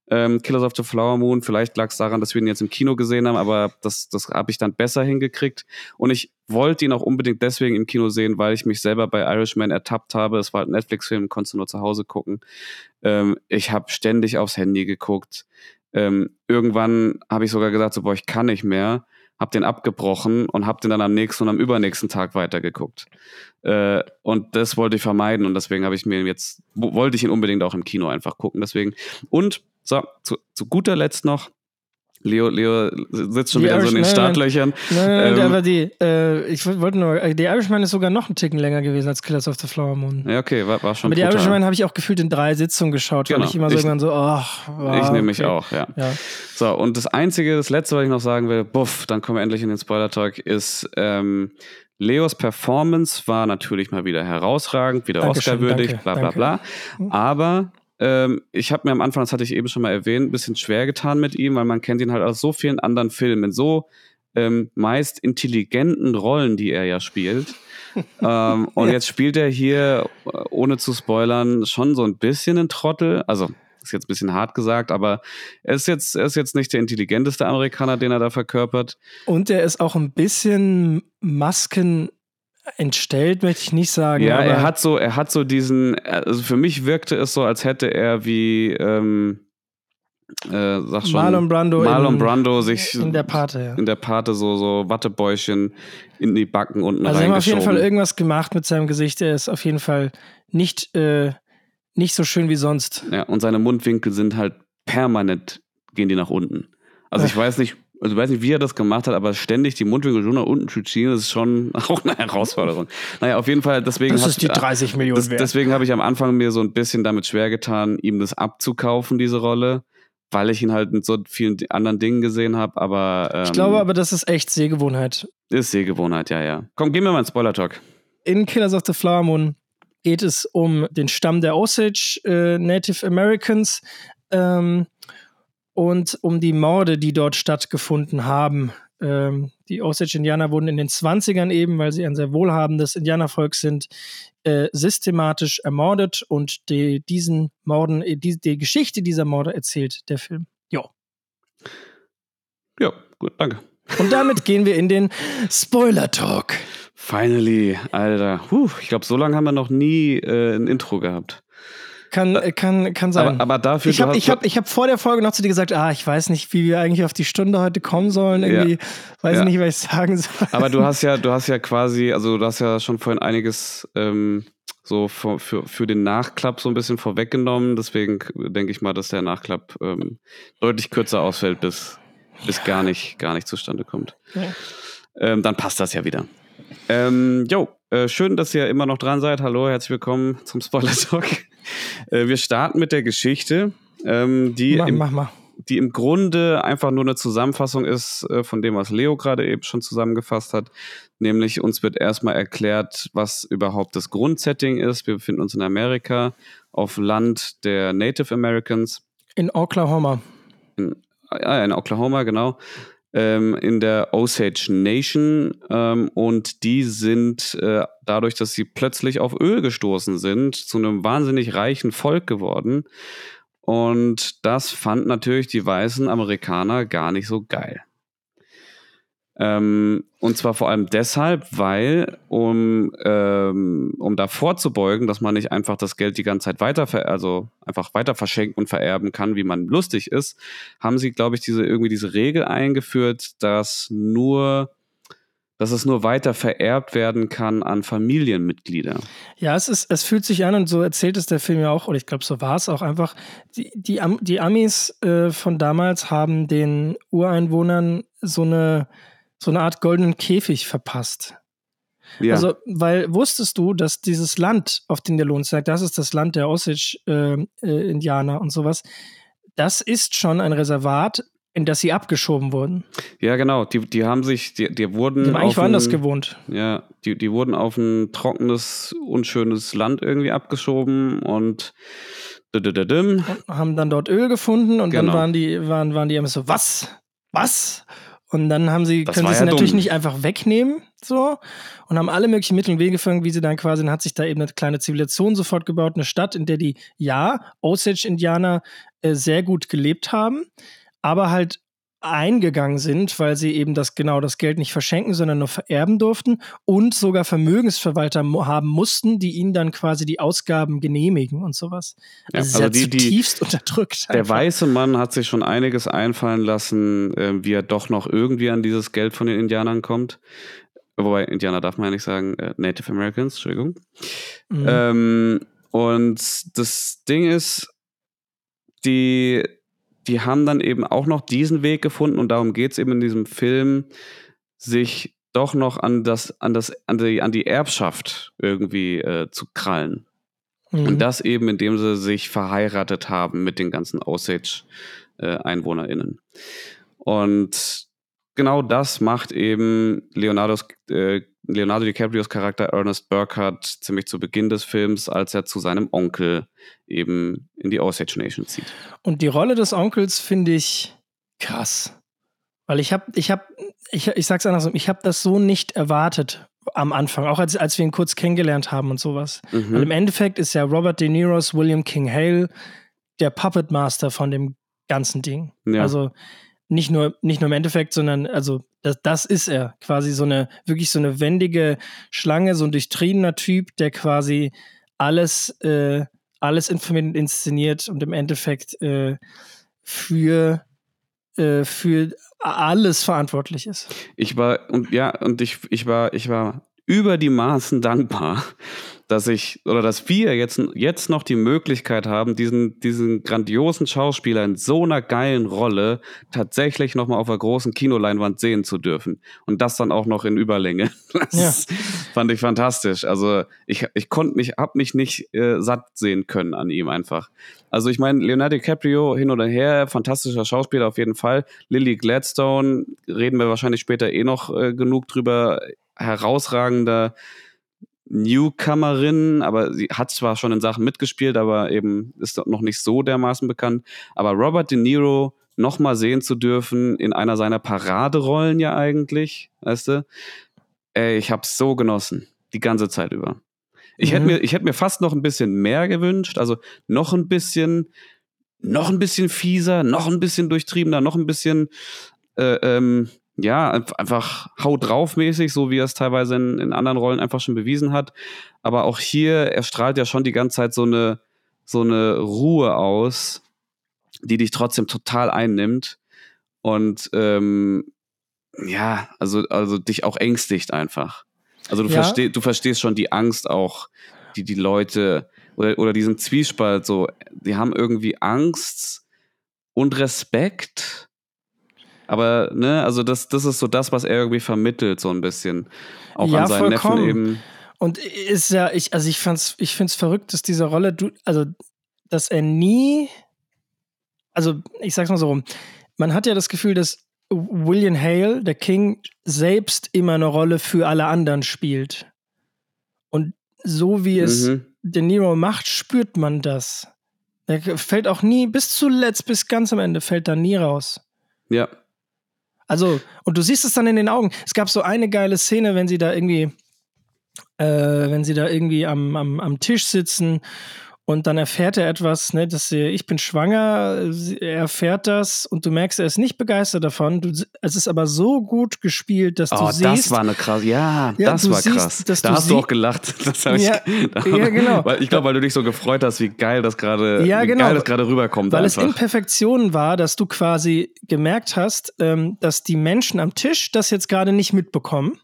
Ähm, Killers of the Flower Moon, vielleicht lag es daran, dass wir ihn jetzt im Kino gesehen haben, aber das, das habe ich dann besser hingekriegt. Und ich wollte ihn auch unbedingt deswegen im Kino sehen, weil ich mich selber bei Irishman ertappt habe. Es war halt ein Netflix-Film, konntest du nur zu Hause gucken. Ähm, ich habe ständig aufs Handy geguckt. Ähm, irgendwann habe ich sogar gesagt, so, boah, ich kann nicht mehr. Hab den abgebrochen und hab den dann am nächsten und am übernächsten Tag weitergeguckt. Äh, und das wollte ich vermeiden und deswegen habe ich mir jetzt, wo- wollte ich ihn unbedingt auch im Kino einfach gucken. Deswegen. Und so, zu, zu guter Letzt noch, Leo, Leo sitzt schon Die wieder so in den Startlöchern. Nein, nein, nein, Ähm, aber die, äh, ich wollte nur, äh, der Irishman ist sogar noch einen Ticken länger gewesen als Killers of the Flower Moon. Ja, okay, war, war schon aber die brutal. Irishman habe ich auch gefühlt in drei Sitzungen geschaut, weil Genau. ich immer so Ich- irgendwann so, ach, ah, Ich nehme mich okay. auch, ja. Ja. So, und das Einzige, das Letzte, was ich noch sagen will, buff, dann kommen wir endlich in den Spoiler-Talk, ist, ähm, Leos Performance war natürlich mal wieder herausragend, wieder Oscar-würdig, bla bla danke. bla. Aber ähm, ich habe mir am Anfang, das hatte ich eben schon mal erwähnt, ein bisschen schwer getan mit ihm, weil man kennt ihn halt aus so vielen anderen Filmen, in so ähm, meist intelligenten Rollen, die er ja spielt. *laughs* ähm, und jetzt spielt er hier, äh, ohne zu spoilern, schon so ein bisschen ein Trottel. Also, ist jetzt ein bisschen hart gesagt, aber er ist jetzt, er ist jetzt nicht der intelligenteste Amerikaner, den er da verkörpert. Und der ist auch ein bisschen Masken entstellt, möchte ich nicht sagen. Ja, er hat so, er hat so diesen, also für mich wirkte es so, als hätte er wie, ähm, äh, sag schon, Marlon Brando, Marlon in, Brando sich in der Pate, ja. in der Pate so, so Wattebäuschen in die Backen unten Also, sie haben auf jeden Fall irgendwas gemacht mit seinem Gesicht. Er ist auf jeden Fall nicht, äh, nicht so schön wie sonst. Ja, und seine Mundwinkel sind halt permanent, gehen die nach unten. Also *laughs* ich weiß nicht, also ich weiß nicht, wie er das gemacht hat, aber ständig die Mundwinkel so nach unten zu ziehen, das ist schon *laughs* auch eine Herausforderung. Naja, auf jeden Fall, deswegen Das ist die 30 Millionen das, wert. deswegen habe ich am Anfang mir so ein bisschen damit schwer getan, ihm das abzukaufen, diese Rolle, weil ich ihn halt mit so vielen anderen Dingen gesehen habe, aber ähm, ich glaube aber, das ist echt Sehgewohnheit. ist Sehgewohnheit, ja, ja. Komm, gehen wir mal in Spoiler-Talk. In Killers of the Flower Moon geht es um den Stamm der Osage äh, Native Americans ähm, und um die Morde, die dort stattgefunden haben. Ähm, die Osage-Indianer wurden in den 20ern eben, weil sie ein sehr wohlhabendes Indianervolk sind, äh, systematisch ermordet und die, diesen Morden, äh, die, die Geschichte dieser Morde erzählt der Film. Jo. Ja, gut, danke. Und damit gehen wir in den Spoiler-Talk. Finally, Alter. Puh, ich glaube, so lange haben wir noch nie äh, ein Intro gehabt. Kann, kann, kann sein. Aber, aber dafür. Ich habe ich hab, ich hab vor der Folge noch zu dir gesagt, ah, ich weiß nicht, wie wir eigentlich auf die Stunde heute kommen sollen. Irgendwie weiß Ja. ich nicht, was ich sagen soll. Aber du hast ja, *laughs* du hast ja quasi, also du hast ja schon vorhin einiges ähm, so für, für, für den Nachklapp so ein bisschen vorweggenommen. Deswegen denke ich mal, dass der Nachklapp ähm, deutlich kürzer ausfällt, bis, bis gar nicht, gar nicht zustande kommt. Ja. Ähm, dann passt das ja wieder. Ähm, jo, äh, schön, dass ihr immer noch dran seid. Hallo, herzlich willkommen zum Spoiler Talk. *laughs* Äh, wir starten mit der Geschichte, ähm, die mach, im mach mal. die im Grunde einfach nur eine Zusammenfassung ist äh, von dem, was Leo gerade eben schon zusammengefasst hat. Nämlich uns wird erstmal erklärt, was überhaupt das Grundsetting ist. Wir befinden uns in Amerika auf Land der Native Americans, In Oklahoma. ah, in Oklahoma, genau, ähm, in der Osage Nation. Ähm, und die sind äh, dadurch, dass sie plötzlich auf Öl gestoßen sind, zu einem wahnsinnig reichen Volk geworden. Und das fand natürlich die weißen Amerikaner gar nicht so geil. Ähm, und zwar vor allem deshalb, weil, um, ähm, um da vorzubeugen, dass man nicht einfach das Geld die ganze Zeit weiter, also einfach weiter verschenken und vererben kann, wie man lustig ist, haben sie, glaube ich, diese, irgendwie diese Regel eingeführt, dass nur dass es nur weiter vererbt werden kann an Familienmitglieder. Ja, es, ist, es fühlt sich an und so erzählt es der Film ja auch, oder ich glaube, so war es auch einfach. Die, die, die Amis äh, von damals haben den Ureinwohnern so eine, so eine Art goldenen Käfig verpasst. Ja. Also, weil wusstest du, dass dieses Land, auf dem der Lohn sagt, das ist das Land der Osage-Indianer äh, äh, und sowas, das ist schon ein Reservat, in das sie abgeschoben wurden. Ja, genau. Die, die haben sich, die, die wurden. Die haben eigentlich woanders gewohnt. Ja, die, die wurden auf ein trockenes, unschönes Land irgendwie abgeschoben und und haben dann dort Öl gefunden und genau. dann waren die, waren, waren die immer so, was? Was? Und dann haben sie, das können sie es ja natürlich dumm. nicht einfach wegnehmen, so, und haben alle möglichen Mittel und Wege gefunden, wie sie dann quasi, dann hat sich da eben eine kleine Zivilisation sofort gebaut, eine Stadt, in der die, ja, Osage-Indianer äh, sehr gut gelebt haben, aber halt eingegangen sind, weil sie eben das genau das Geld nicht verschenken, sondern nur vererben durften und sogar Vermögensverwalter haben mussten, die ihnen dann quasi die Ausgaben genehmigen und sowas. Ja, also, also die, zutiefst die, unterdrückt. Der einfach. weiße Mann hat sich schon einiges einfallen lassen, äh, wie er doch noch irgendwie an dieses Geld von den Indianern kommt. Wobei Indianer darf man ja nicht sagen, äh, Native Americans, Entschuldigung. Mhm. Ähm, und das Ding ist, die die haben dann eben auch noch diesen Weg gefunden und darum geht es eben in diesem Film, sich doch noch an das, an das, an die, an die Erbschaft irgendwie äh, zu krallen. Mhm. Und das eben, indem sie sich verheiratet haben mit den ganzen Osage-EinwohnerInnen. Äh, und genau das macht eben Leonardos äh, Leonardo DiCaprios Charakter Ernest Burkhardt ziemlich zu Beginn des Films, als er zu seinem Onkel eben in die Osage Nation zieht. Und die Rolle des Onkels finde ich krass. Weil ich habe, ich habe, ich, ich sag's andersrum, ich habe das so nicht erwartet am Anfang, auch als, als wir ihn kurz kennengelernt haben und sowas. Mhm. Weil im Endeffekt ist ja Robert De Niro's William King Hale der Puppet Master von dem ganzen Ding. Ja. Also nicht nur, nicht nur im Endeffekt, sondern also das, das ist er. Quasi so eine, wirklich so eine wendige Schlange, so ein durchtriebener Typ, der quasi alles, äh, alles inszeniert und im Endeffekt äh, für, äh, für alles verantwortlich ist. Ich war, und ja, und ich, ich war, ich war über die Maßen dankbar, dass ich oder dass wir jetzt, jetzt noch die Möglichkeit haben, diesen, diesen grandiosen Schauspieler in so einer geilen Rolle tatsächlich nochmal auf einer großen Kinoleinwand sehen zu dürfen. Und das dann auch noch in Überlänge. *laughs* Das ja. fand ich fantastisch. Also ich, ich konnte mich, hab mich nicht äh, satt sehen können an ihm einfach. Also ich meine, Leonardo DiCaprio hin oder her, fantastischer Schauspieler auf jeden Fall. Lily Gladstone, reden wir wahrscheinlich später eh noch äh, genug drüber, herausragender Newcomerin, aber sie hat zwar schon in Sachen mitgespielt, aber eben ist noch nicht so dermaßen bekannt. Aber Robert De Niro nochmal sehen zu dürfen in einer seiner Paraderollen ja eigentlich, weißt du? Ey, ich hab's so genossen, die ganze Zeit über. Ich mhm. hätte mir, ich hätte mir fast noch ein bisschen mehr gewünscht, also noch ein bisschen, noch ein bisschen fieser, noch ein bisschen durchtriebener, noch ein bisschen, äh, ähm, ja, einfach haut drauf mäßig, so wie er es teilweise in, in anderen Rollen einfach schon bewiesen hat. Aber auch hier, er strahlt ja schon die ganze Zeit so eine, so eine Ruhe aus, die dich trotzdem total einnimmt. Und ähm, ja, also, also dich auch ängstigt einfach. Also du, ja. versteh, du verstehst schon die Angst auch, die die Leute oder, oder diesen Zwiespalt so, die haben irgendwie Angst und Respekt aber, ne, also das, das ist so das, was er irgendwie vermittelt, so ein bisschen. Auch ja, an seinen vollkommen. Neffen eben. Und ist ja, ich, also ich fand's, ich find's verrückt, dass diese Rolle, du, also, dass er nie, also ich sag's mal so rum, man hat ja das Gefühl, dass William Hale, der King, selbst immer eine Rolle für alle anderen spielt. Und so wie es mhm. De Niro macht, spürt man das. Er fällt auch nie, bis zuletzt, bis ganz am Ende, fällt da nie raus. Ja. Also, und du siehst es dann in den Augen. Es gab so eine geile Szene, wenn sie da irgendwie, äh, wenn sie da irgendwie am, am, am Tisch sitzen und dann erfährt er etwas, ne, dass sie, ich bin schwanger, er erfährt das und du merkst, er ist nicht begeistert davon. Du, es ist aber so gut gespielt, dass oh, du siehst. das war eine krass, ja, Ja, das war siehst, krass. dass Da du hast du auch gelacht. *laughs* Das hab ich, Ja, da, *laughs* ja, genau. Weil, ich glaube, weil du dich so gefreut hast, wie geil das gerade, Ja, wie genau. geil das gerade rüberkommt Weil es einfach. Imperfektionen war, dass du quasi gemerkt hast, ähm, dass die Menschen am Tisch das jetzt gerade nicht mitbekommen.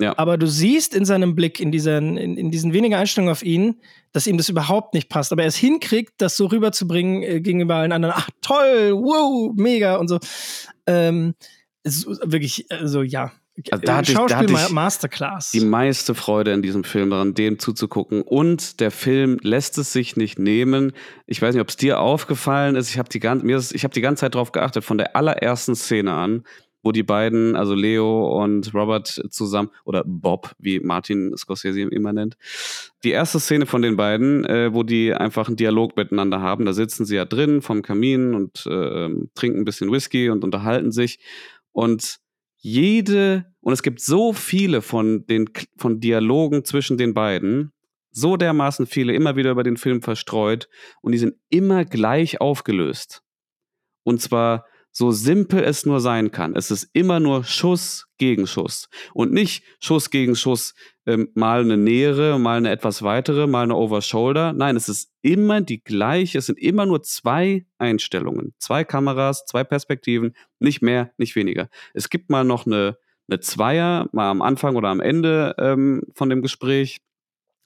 Ja. Aber du siehst in seinem Blick, in diesen, in, in diesen wenigen Einstellungen auf ihn, dass ihm das überhaupt nicht passt. Aber er es hinkriegt, das so rüberzubringen äh, gegenüber allen anderen. Ach, toll, wow, mega und so. Ähm, es ist wirklich, also ja. Also da hatte ich- da Schauspiel hatte Masterclass. die meiste Freude in diesem Film daran, dem zuzugucken. Und der Film lässt es sich nicht nehmen. Ich weiß nicht, ob es dir aufgefallen ist. Ich habe die, gan- mir ist- ich hab die ganze Zeit darauf geachtet, von der allerersten Szene an, wo die beiden, also Leo und Robert zusammen, oder Bob, wie Martin Scorsese immer nennt, die erste Szene von den beiden, äh, wo die einfach einen Dialog miteinander haben. Da sitzen sie ja drin vom Kamin und äh, ähm, trinken ein bisschen Whisky und unterhalten sich. Und jede, und es gibt so viele von den von Dialogen zwischen den beiden, so dermaßen viele, immer wieder über den Film verstreut, und die sind immer gleich aufgelöst. Und zwar so simpel es nur sein kann. Es ist immer nur Schuss gegen Schuss. Und nicht Schuss gegen Schuss, ähm, mal eine nähere, mal eine etwas weitere, mal eine Overshoulder. Nein, es ist immer die gleiche. Es sind immer nur zwei Einstellungen. Zwei Kameras, zwei Perspektiven, nicht mehr, nicht weniger. Es gibt mal noch eine, eine Zweier, mal am Anfang oder am Ende ähm, von dem Gespräch,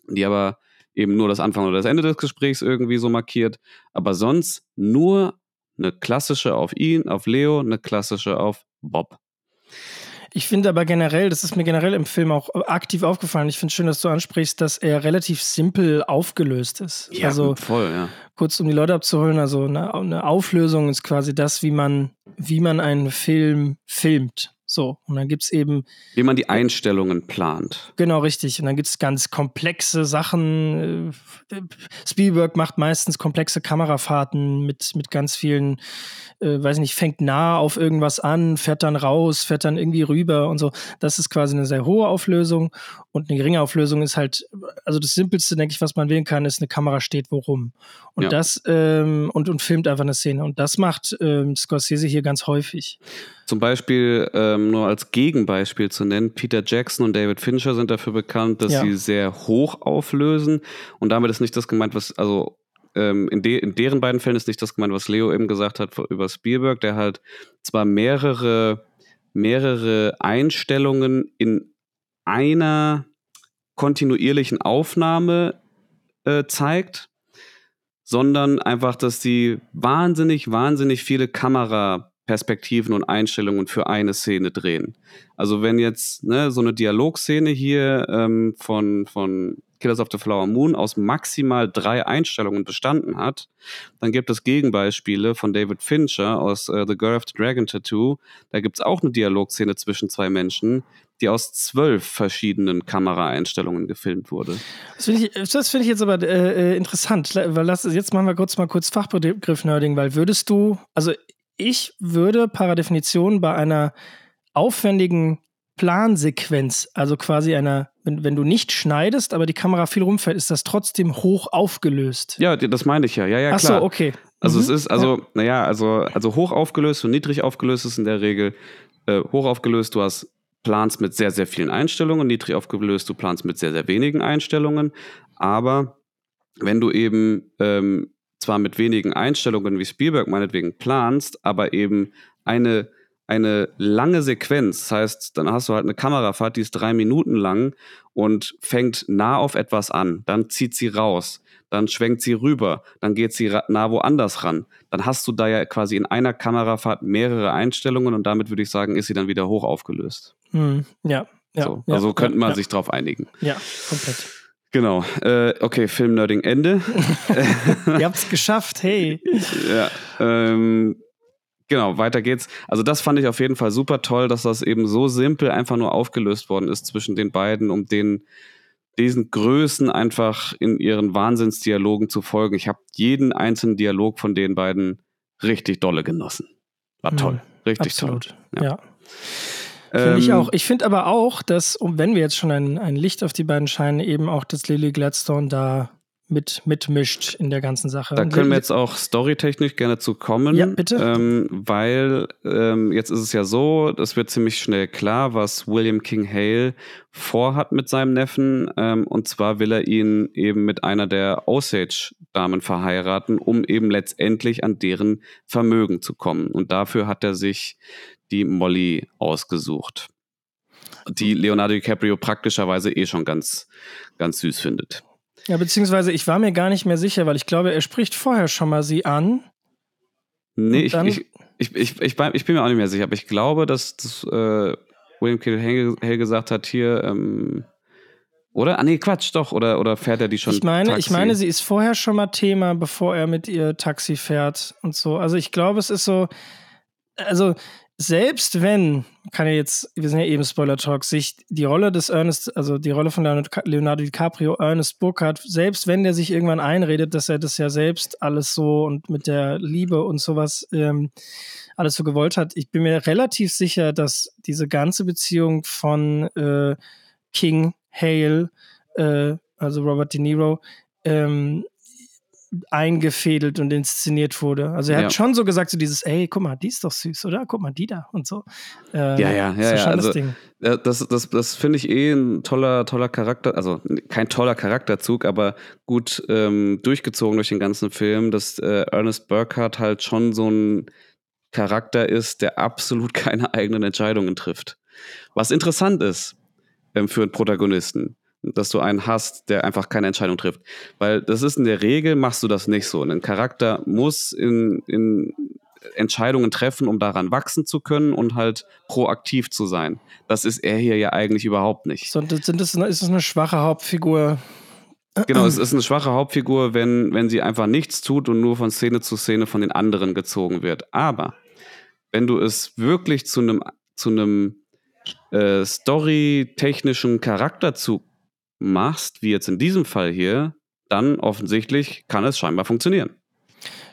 die aber eben nur das Anfang oder das Ende des Gesprächs irgendwie so markiert. Aber sonst nur eine klassische auf ihn, auf Leo, eine klassische auf Bob. Ich finde aber generell, das ist mir generell im Film auch aktiv aufgefallen. Ich finde schön, dass du ansprichst, dass er relativ simpel aufgelöst ist. also voll, ja. kurz um die Leute abzuholen, also eine, eine Auflösung ist quasi das, wie man, wie man einen Film filmt. So, und dann gibt es eben Wie man die Einstellungen plant. Genau, richtig. Und dann gibt es ganz komplexe Sachen. Spielberg macht meistens komplexe Kamerafahrten mit, mit ganz vielen, äh, weiß nicht, fängt nah auf irgendwas an, fährt dann raus, fährt dann irgendwie rüber und so. Das ist quasi eine sehr hohe Auflösung. Und eine geringe Auflösung ist halt, also das Simpelste, denke ich, was man wählen kann, ist, eine Kamera steht worum. Und Ja. das, ähm, und, und filmt einfach eine Szene. Und das macht ähm, Scorsese hier ganz häufig. Zum Beispiel, ähm, nur als Gegenbeispiel zu nennen, Peter Jackson und David Fincher sind dafür bekannt, dass Ja. sie sehr hoch auflösen. Und damit ist nicht das gemeint, was, also ähm, in, de in deren beiden Fällen ist nicht das gemeint, was Leo eben gesagt hat über Spielberg, der halt zwar mehrere, mehrere Einstellungen in einer kontinuierlichen Aufnahme äh, zeigt, sondern einfach, dass sie wahnsinnig, wahnsinnig viele Kameraperspektiven und Einstellungen für eine Szene drehen. Also wenn jetzt ne, so eine Dialogszene hier ähm, von, von Killers of the Flower Moon aus maximal drei Einstellungen bestanden hat, dann gibt es Gegenbeispiele von David Fincher aus äh, The Girl of the Dragon Tattoo. Da gibt es auch eine Dialogszene zwischen zwei Menschen, die aus zwölf verschiedenen Kameraeinstellungen gefilmt wurde. Das finde ich, das find ich jetzt aber äh, äh, interessant, weil das, jetzt machen wir kurz mal kurz Fachbegriff-Nerding, weil würdest du, also ich würde par Definition bei einer aufwendigen Plansequenz, also quasi einer, wenn, wenn du nicht schneidest, aber die Kamera viel rumfällt, ist das trotzdem hoch aufgelöst. Ja, das meine ich ja. Ja, ja, Ach klar. so, okay. Also Mhm. es ist, also, naja, also, also hoch aufgelöst und niedrig aufgelöst ist in der Regel äh, hoch aufgelöst, du hast planst mit sehr, sehr vielen Einstellungen, niedrig aufgelöst, du planst mit sehr, sehr wenigen Einstellungen. Aber wenn du eben ähm, zwar mit wenigen Einstellungen wie Spielberg meinetwegen planst, aber eben eine, eine lange Sequenz, das heißt, dann hast du halt eine Kamerafahrt, die ist drei Minuten lang und fängt nah auf etwas an, dann zieht sie raus, dann schwenkt sie rüber, dann geht sie nah woanders ran. Dann hast du da ja quasi in einer Kamerafahrt mehrere Einstellungen und damit würde ich sagen, ist sie dann wieder hoch aufgelöst. Hm, ja. Ja, so. ja, also könnte man ja, sich drauf einigen. Ja, komplett. Genau. Äh, okay, Filmnerding Ende. *laughs* Ihr habt es geschafft, hey. ja, ähm, genau, weiter geht's. Also das fand ich auf jeden Fall super toll, dass das eben so simpel einfach nur aufgelöst worden ist zwischen den beiden, um den diesen Größen einfach in ihren Wahnsinnsdialogen zu folgen. Ich habe jeden einzelnen Dialog von den beiden richtig dolle genossen. War Mhm. toll, richtig Absolut. toll. Ja. Finde ich Ähm, auch. Ich finde aber auch, dass, wenn wir jetzt schon ein, ein Licht auf die beiden scheinen, eben auch, dass Lily Gladstone da mit, mitmischt in der ganzen Sache. Da können wir jetzt auch storytechnisch gerne zu kommen. Ja, bitte. Ähm, weil ähm, jetzt ist es ja so, es wird ziemlich schnell klar, was William King Hale vorhat mit seinem Neffen. Ähm, und zwar will er ihn eben mit einer der Osage-Damen verheiraten, um eben letztendlich an deren Vermögen zu kommen. Und dafür hat er sich die Molly ausgesucht. Die Leonardo DiCaprio praktischerweise eh schon ganz, ganz süß findet. Ja, beziehungsweise ich war mir gar nicht mehr sicher, weil ich glaube, er spricht vorher schon mal sie an. Nee, ich, ich, ich, ich, ich, ich, bin mir auch nicht mehr sicher, aber ich glaube, dass das, äh, William Kittle Hale gesagt hat, hier, ähm, oder? Ah, nee, Quatsch, doch. Oder, oder fährt er die schon? Ich meine, Taxi? ich meine, sie ist vorher schon mal Thema, bevor er mit ihr Taxi fährt und so. Also ich glaube, es ist so, also selbst wenn, kann ja jetzt, wir sind ja eben Spoiler-Talk, sich die Rolle des Ernest, also die Rolle von Leonardo DiCaprio, Ernest Burkhardt, selbst wenn der sich irgendwann einredet, dass er das ja selbst alles so und mit der Liebe und sowas ähm, alles so gewollt hat, ich bin mir relativ sicher, dass diese ganze Beziehung von äh, King, Hale, äh, also Robert De Niro, ähm, eingefädelt und inszeniert wurde. Also er ja. hat schon so gesagt, so dieses, ey, guck mal, die ist doch süß, oder? Guck mal, die da und so. Äh, ja, ja, ja. ja also, das, das, das, das finde ich eh ein toller, toller Charakter, also kein toller Charakterzug, aber gut ähm, durchgezogen durch den ganzen Film, dass äh, Ernest Burkhardt halt schon so ein Charakter ist, der absolut *laughs* keine eigenen Entscheidungen trifft. Was interessant ist ähm, für einen Protagonisten dass du einen hast, der einfach keine Entscheidung trifft. Weil das ist in der Regel, machst du das nicht so. Ein Charakter muss in, in Entscheidungen treffen, um daran wachsen zu können und halt proaktiv zu sein. Das ist er hier ja eigentlich überhaupt nicht. So, sind das, ist es eine schwache Hauptfigur? Genau, es ist eine schwache Hauptfigur, wenn, wenn sie einfach nichts tut und nur von Szene zu Szene von den anderen gezogen wird. Aber wenn du es wirklich zu einem zu einem äh, storytechnischen Charakterzug machst, wie jetzt in diesem Fall hier, dann offensichtlich kann es scheinbar funktionieren.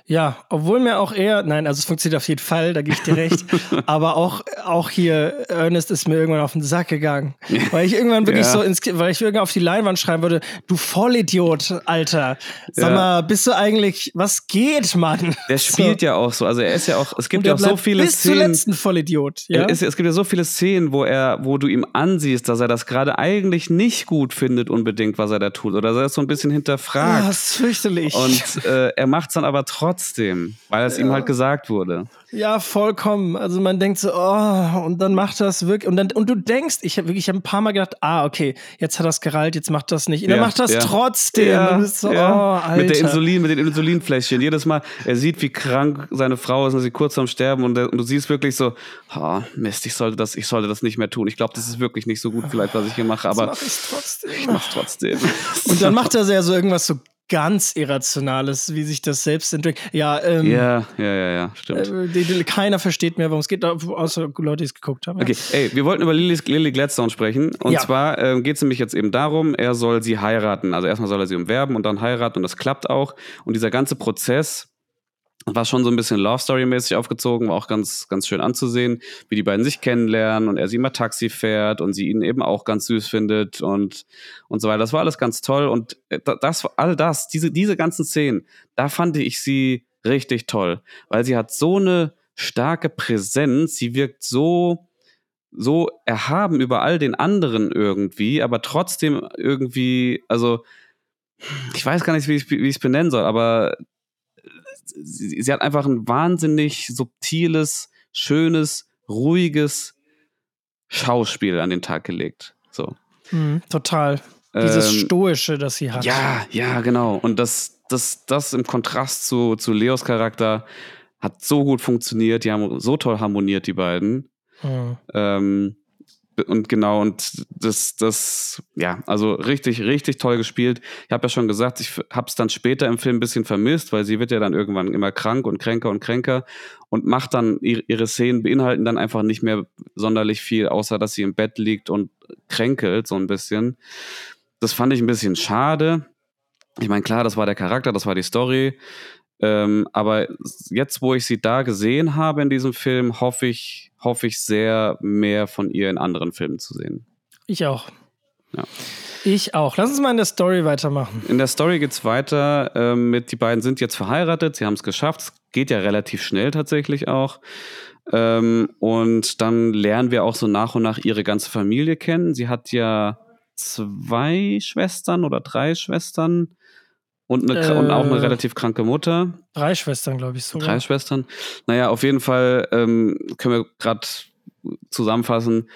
Ja, obwohl mir auch eher, nein, also es funktioniert auf jeden Fall, da gebe ich dir recht. *laughs* aber auch, auch hier, Ernest ist mir irgendwann auf den Sack gegangen. *laughs* Weil ich irgendwann wirklich ja. so ins, weil ich irgendwann auf die Leinwand schreiben würde, du Vollidiot, Alter. Sag ja. mal, bist du eigentlich, was geht, Mann? Der *laughs* spielt so. ja auch so. Also er ist ja auch, es gibt ja auch so viele bis Szenen. Bis letzten Vollidiot, ja. Es, es, gibt ja so viele Szenen, wo er, wo du ihm ansiehst, dass er das gerade eigentlich nicht gut findet, unbedingt, was er da tut. Oder dass er es so ein bisschen hinterfragt. Ah, das ist fürchterlich. Und äh, er macht es dann aber trotzdem trotzdem, weil es ja. ihm halt gesagt wurde. Ja, vollkommen. Also man denkt so, oh, und dann macht das wirklich. Und, dann, und du denkst, ich habe wirklich hab ein paar Mal gedacht, ah, okay, jetzt hat das gerallt, jetzt macht das nicht. Und ja, er macht das ja. trotzdem. Ja, so, oh. Mit der Insulin, mit den Insulinfläschchen. Jedes Mal, er sieht, wie krank seine Frau ist und sie kurz vorm Sterben und, und, du siehst wirklich so, oh, Mist, ich sollte das, ich sollte das nicht mehr tun. Ich glaube, das ist wirklich nicht so gut, vielleicht, was ich hier mache, aber mach trotzdem. ich mach's trotzdem. und dann macht er ja so irgendwas so ganz Irrationales, wie sich das selbst entwickelt. Ja, ähm, ja, ja, ja, ja, stimmt. Äh, die, die, keiner versteht mehr, worum es geht, außer Leute, die es geguckt haben. Ja. Okay, ey, wir wollten über Lily, Lily Gladstone sprechen. Und ja. zwar ähm, geht es nämlich jetzt eben darum, er soll sie heiraten. Also erstmal soll er sie umwerben und dann heiraten und das klappt auch. Und dieser ganze Prozess war schon so ein bisschen Love Story-mäßig aufgezogen, war auch ganz, ganz schön anzusehen, wie die beiden sich kennenlernen und er sie immer Taxi fährt und sie ihn eben auch ganz süß findet und, und so weiter. Das war alles ganz toll und äh, das, all das, diese, diese ganzen Szenen, da fand ich sie richtig toll, weil sie hat so eine starke Präsenz, sie wirkt so, so erhaben über all den anderen irgendwie, aber trotzdem irgendwie, also, ich weiß gar nicht, wie ich es benennen soll, aber sie, sie hat einfach ein wahnsinnig subtiles, schönes, ruhiges Schauspiel an den Tag gelegt. So. Mhm, total. Dieses ähm, Stoische, das sie hat. Ja, ja, genau. Und das, das, das im Kontrast zu, zu Leos Charakter hat so gut funktioniert. Die haben so toll harmoniert, die beiden. Mhm. Ähm, und genau, und das, das, ja, also richtig, richtig toll gespielt. Ich habe ja schon gesagt, ich habe es dann später im Film ein bisschen vermisst, weil sie wird ja dann irgendwann immer krank und kränker und kränker und macht dann, ihre Szenen beinhalten dann einfach nicht mehr sonderlich viel, außer dass sie im Bett liegt und kränkelt so ein bisschen. Das fand ich ein bisschen schade. Ich meine, klar, das war der Charakter, das war die Story. Ähm, aber jetzt, wo ich sie da gesehen habe in diesem Film, hoffe ich, hoffe ich sehr, mehr von ihr in anderen Filmen zu sehen. Ich auch. Ja. Ich auch. Lass uns mal in der Story weitermachen. In der Story geht es weiter ähm, mit, die beiden sind jetzt verheiratet, sie haben es geschafft. Es geht ja relativ schnell tatsächlich auch. Ähm, und dann lernen wir auch so nach und nach ihre ganze Familie kennen. Sie hat ja zwei Schwestern oder drei Schwestern und, eine, äh, und auch eine äh, relativ kranke Mutter. Drei Schwestern, glaube ich sogar. Drei Schwestern. Naja, auf jeden Fall ähm, können wir gerade zusammenfassen,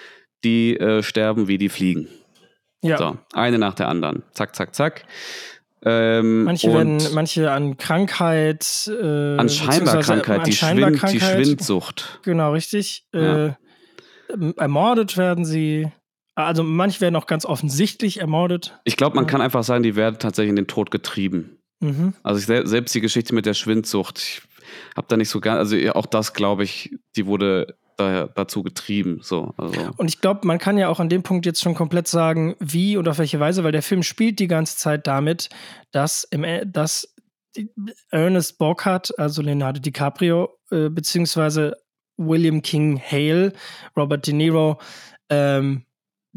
die äh, sterben wie die Fliegen. Ja. So, eine nach der anderen. Zack, zack, zack. Ähm, manche werden, manche an Krankheit, äh, an Scheinbarkrankheit, die, Schwind, die Schwindsucht. Genau, richtig. Ja. Äh, ermordet werden sie. Also manche werden auch ganz offensichtlich ermordet. Ich glaube, man kann einfach sagen, die werden tatsächlich in den Tod getrieben. Mhm. Also ich, selbst die Geschichte mit der Schwindsucht, ich habe da nicht so ganz, also auch das glaube ich, die wurde da, dazu getrieben. So, also. Und ich glaube, man kann ja auch an dem Punkt jetzt schon komplett sagen, wie und auf welche Weise, weil der Film spielt die ganze Zeit damit, dass, im, e, dass Ernest Borkhardt, also Leonardo DiCaprio, äh, beziehungsweise William King Hale, Robert De Niro, ähm,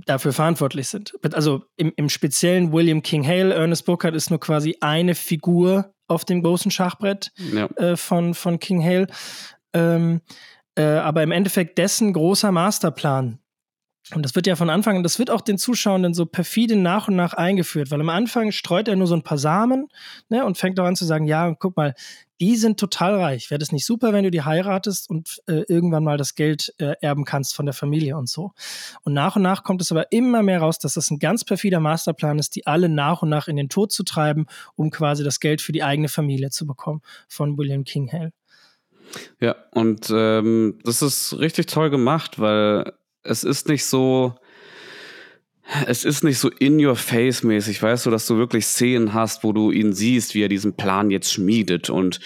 dafür verantwortlich sind. Also im, im speziellen William King Hale, Ernest Burkhardt ist nur quasi eine Figur auf dem großen Schachbrett ja. äh, von, von King Hale. Ähm, äh, aber im Endeffekt dessen großer Masterplan. Und das wird ja von Anfang an, das wird auch den Zuschauenden so perfide nach und nach eingeführt, weil am Anfang streut er nur so ein paar Samen ne, und fängt auch an zu sagen, ja, guck mal, die sind total reich. Wäre das nicht super, wenn du die heiratest und äh, irgendwann mal das Geld äh, erben kannst von der Familie und so. Und nach und nach kommt es aber immer mehr raus, dass das ein ganz perfider Masterplan ist, die alle nach und nach in den Tod zu treiben, um quasi das Geld für die eigene Familie zu bekommen von William King Hale. Ja, und ähm, das ist richtig toll gemacht, weil es ist nicht so, es ist nicht so in your face mäßig, weißt du, dass du wirklich Szenen hast, wo du ihn siehst, wie er diesen Plan jetzt schmiedet und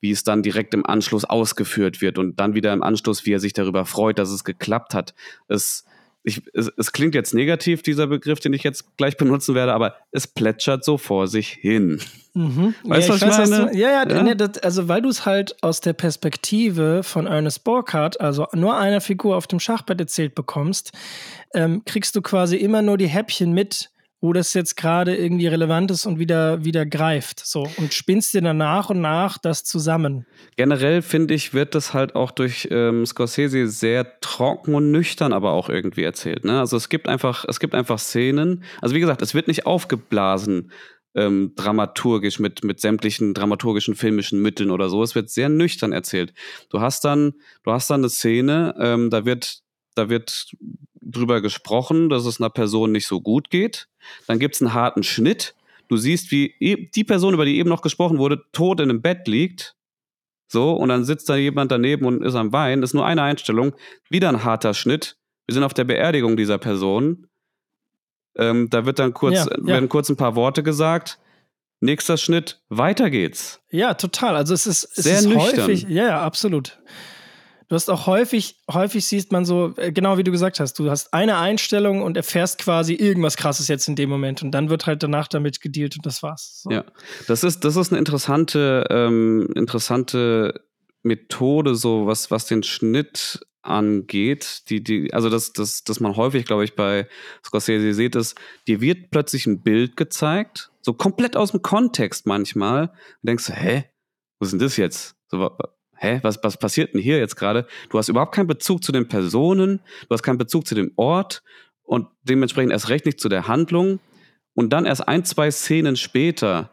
wie es dann direkt im Anschluss ausgeführt wird und dann wieder im Anschluss, wie er sich darüber freut, dass es geklappt hat. Es, ich, es, es klingt jetzt negativ, dieser Begriff, den ich jetzt gleich benutzen werde, aber es plätschert so vor sich hin. Mhm. Weißt du, ja, was ich weiß, meine? Du, ja, ja, ja? Nee, das, also weil du es halt aus der Perspektive von Ernest Borkhardt, also nur einer Figur auf dem Schachbrett erzählt bekommst, ähm, kriegst du quasi immer nur die Häppchen mit, wo das jetzt gerade irgendwie relevant ist und wieder, wieder greift. So. Und spinnst dir dann nach und nach das zusammen. Generell finde ich, wird das halt auch durch ähm, Scorsese sehr trocken und nüchtern aber auch irgendwie erzählt. Ne? Also es gibt einfach, es gibt einfach Szenen. Also wie gesagt, es wird nicht aufgeblasen. Ähm, dramaturgisch mit, mit sämtlichen dramaturgischen filmischen Mitteln oder so. Es wird sehr nüchtern erzählt. Du hast dann, du hast dann eine Szene, ähm, da wird, da wird drüber gesprochen, dass es einer Person nicht so gut geht. Dann gibt es einen harten Schnitt. Du siehst, wie e, die Person, über die eben noch gesprochen wurde, tot in einem Bett liegt. So, und dann sitzt da jemand daneben und ist am Weinen. Das ist nur eine Einstellung. Wieder ein harter Schnitt. Wir sind auf der Beerdigung dieser Person. Ähm, da wird dann kurz, ja, ja. werden kurz ein paar Worte gesagt. Nächster Schnitt, weiter geht's. Ja, total. Also es ist, es Sehr ist nüchtern. häufig, ja, ja, absolut. Du hast auch häufig, häufig siehst man so, äh, genau wie du gesagt hast, du hast eine Einstellung und erfährst quasi irgendwas krasses jetzt in dem Moment und dann wird halt danach damit gedealt und das war's. So. Ja, das ist, das ist eine interessante, ähm, interessante Methode, so was, was den Schnitt angeht, die, die, also das, das, das man häufig, glaube ich, bei Scorsese sieht, ist, dir wird plötzlich ein Bild gezeigt, so komplett aus dem Kontext manchmal. Und denkst du, hä, was ist denn das jetzt? So, hä, was, was passiert denn hier jetzt gerade? Du hast überhaupt keinen Bezug zu den Personen, du hast keinen Bezug zu dem Ort und dementsprechend erst recht nicht zu der Handlung. Und dann erst ein, zwei Szenen später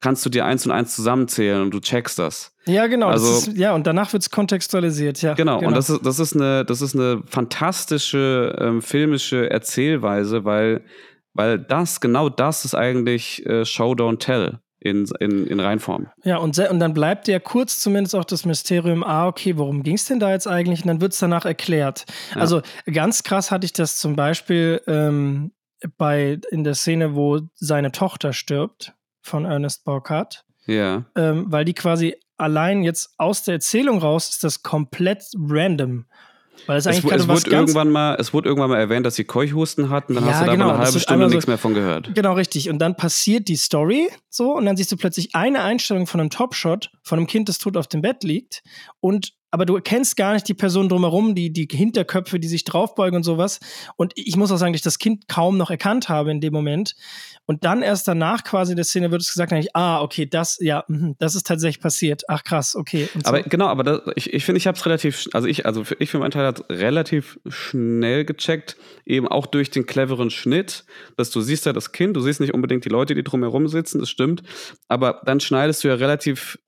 kannst du dir eins und eins zusammenzählen und du checkst das. Ja, genau. Also, ist, ja, und danach wird es kontextualisiert, ja. Genau, genau, und das ist, das, ist eine, das ist eine fantastische ähm, filmische Erzählweise, weil, weil das, genau das ist eigentlich äh, Show, Don't Tell in, in, in Reinform. Ja, und, und dann bleibt ja kurz zumindest auch das Mysterium, ah, okay, worum ging es denn da jetzt eigentlich? Und dann wird es danach erklärt. Ja. Also ganz krass hatte ich das zum Beispiel ähm, bei, in der Szene, wo seine Tochter stirbt von Ernest Borkhardt. Ja. Ähm, weil die quasi allein jetzt aus der Erzählung raus ist das komplett random. Weil es, eigentlich es, es wurde irgendwann mal, es wurde irgendwann mal erwähnt, dass sie Keuchhusten hatten, dann ja, hast du da genau, mal eine halbe Stunde nichts mehr von gehört. Genau, richtig. Und dann passiert die Story so und dann siehst du plötzlich eine Einstellung von einem Topshot von einem Kind, das tot auf dem Bett liegt und aber du kennst gar nicht die Person drumherum, die, die Hinterköpfe, die sich draufbeugen und sowas. Und ich muss auch sagen, dass ich das Kind kaum noch erkannt habe in dem Moment. Und dann erst danach quasi in der Szene wird es gesagt, eigentlich, ah, okay, das, ja, mh, das ist tatsächlich passiert. Ach krass, okay. So. Aber genau, aber das, ich, ich finde, ich habe es relativ, also ich, also ich für meinen Teil hat relativ schnell gecheckt, eben auch durch den cleveren Schnitt, dass du siehst ja das Kind, du siehst nicht unbedingt die Leute, die drumherum sitzen, das stimmt, aber dann schneidest du ja relativ,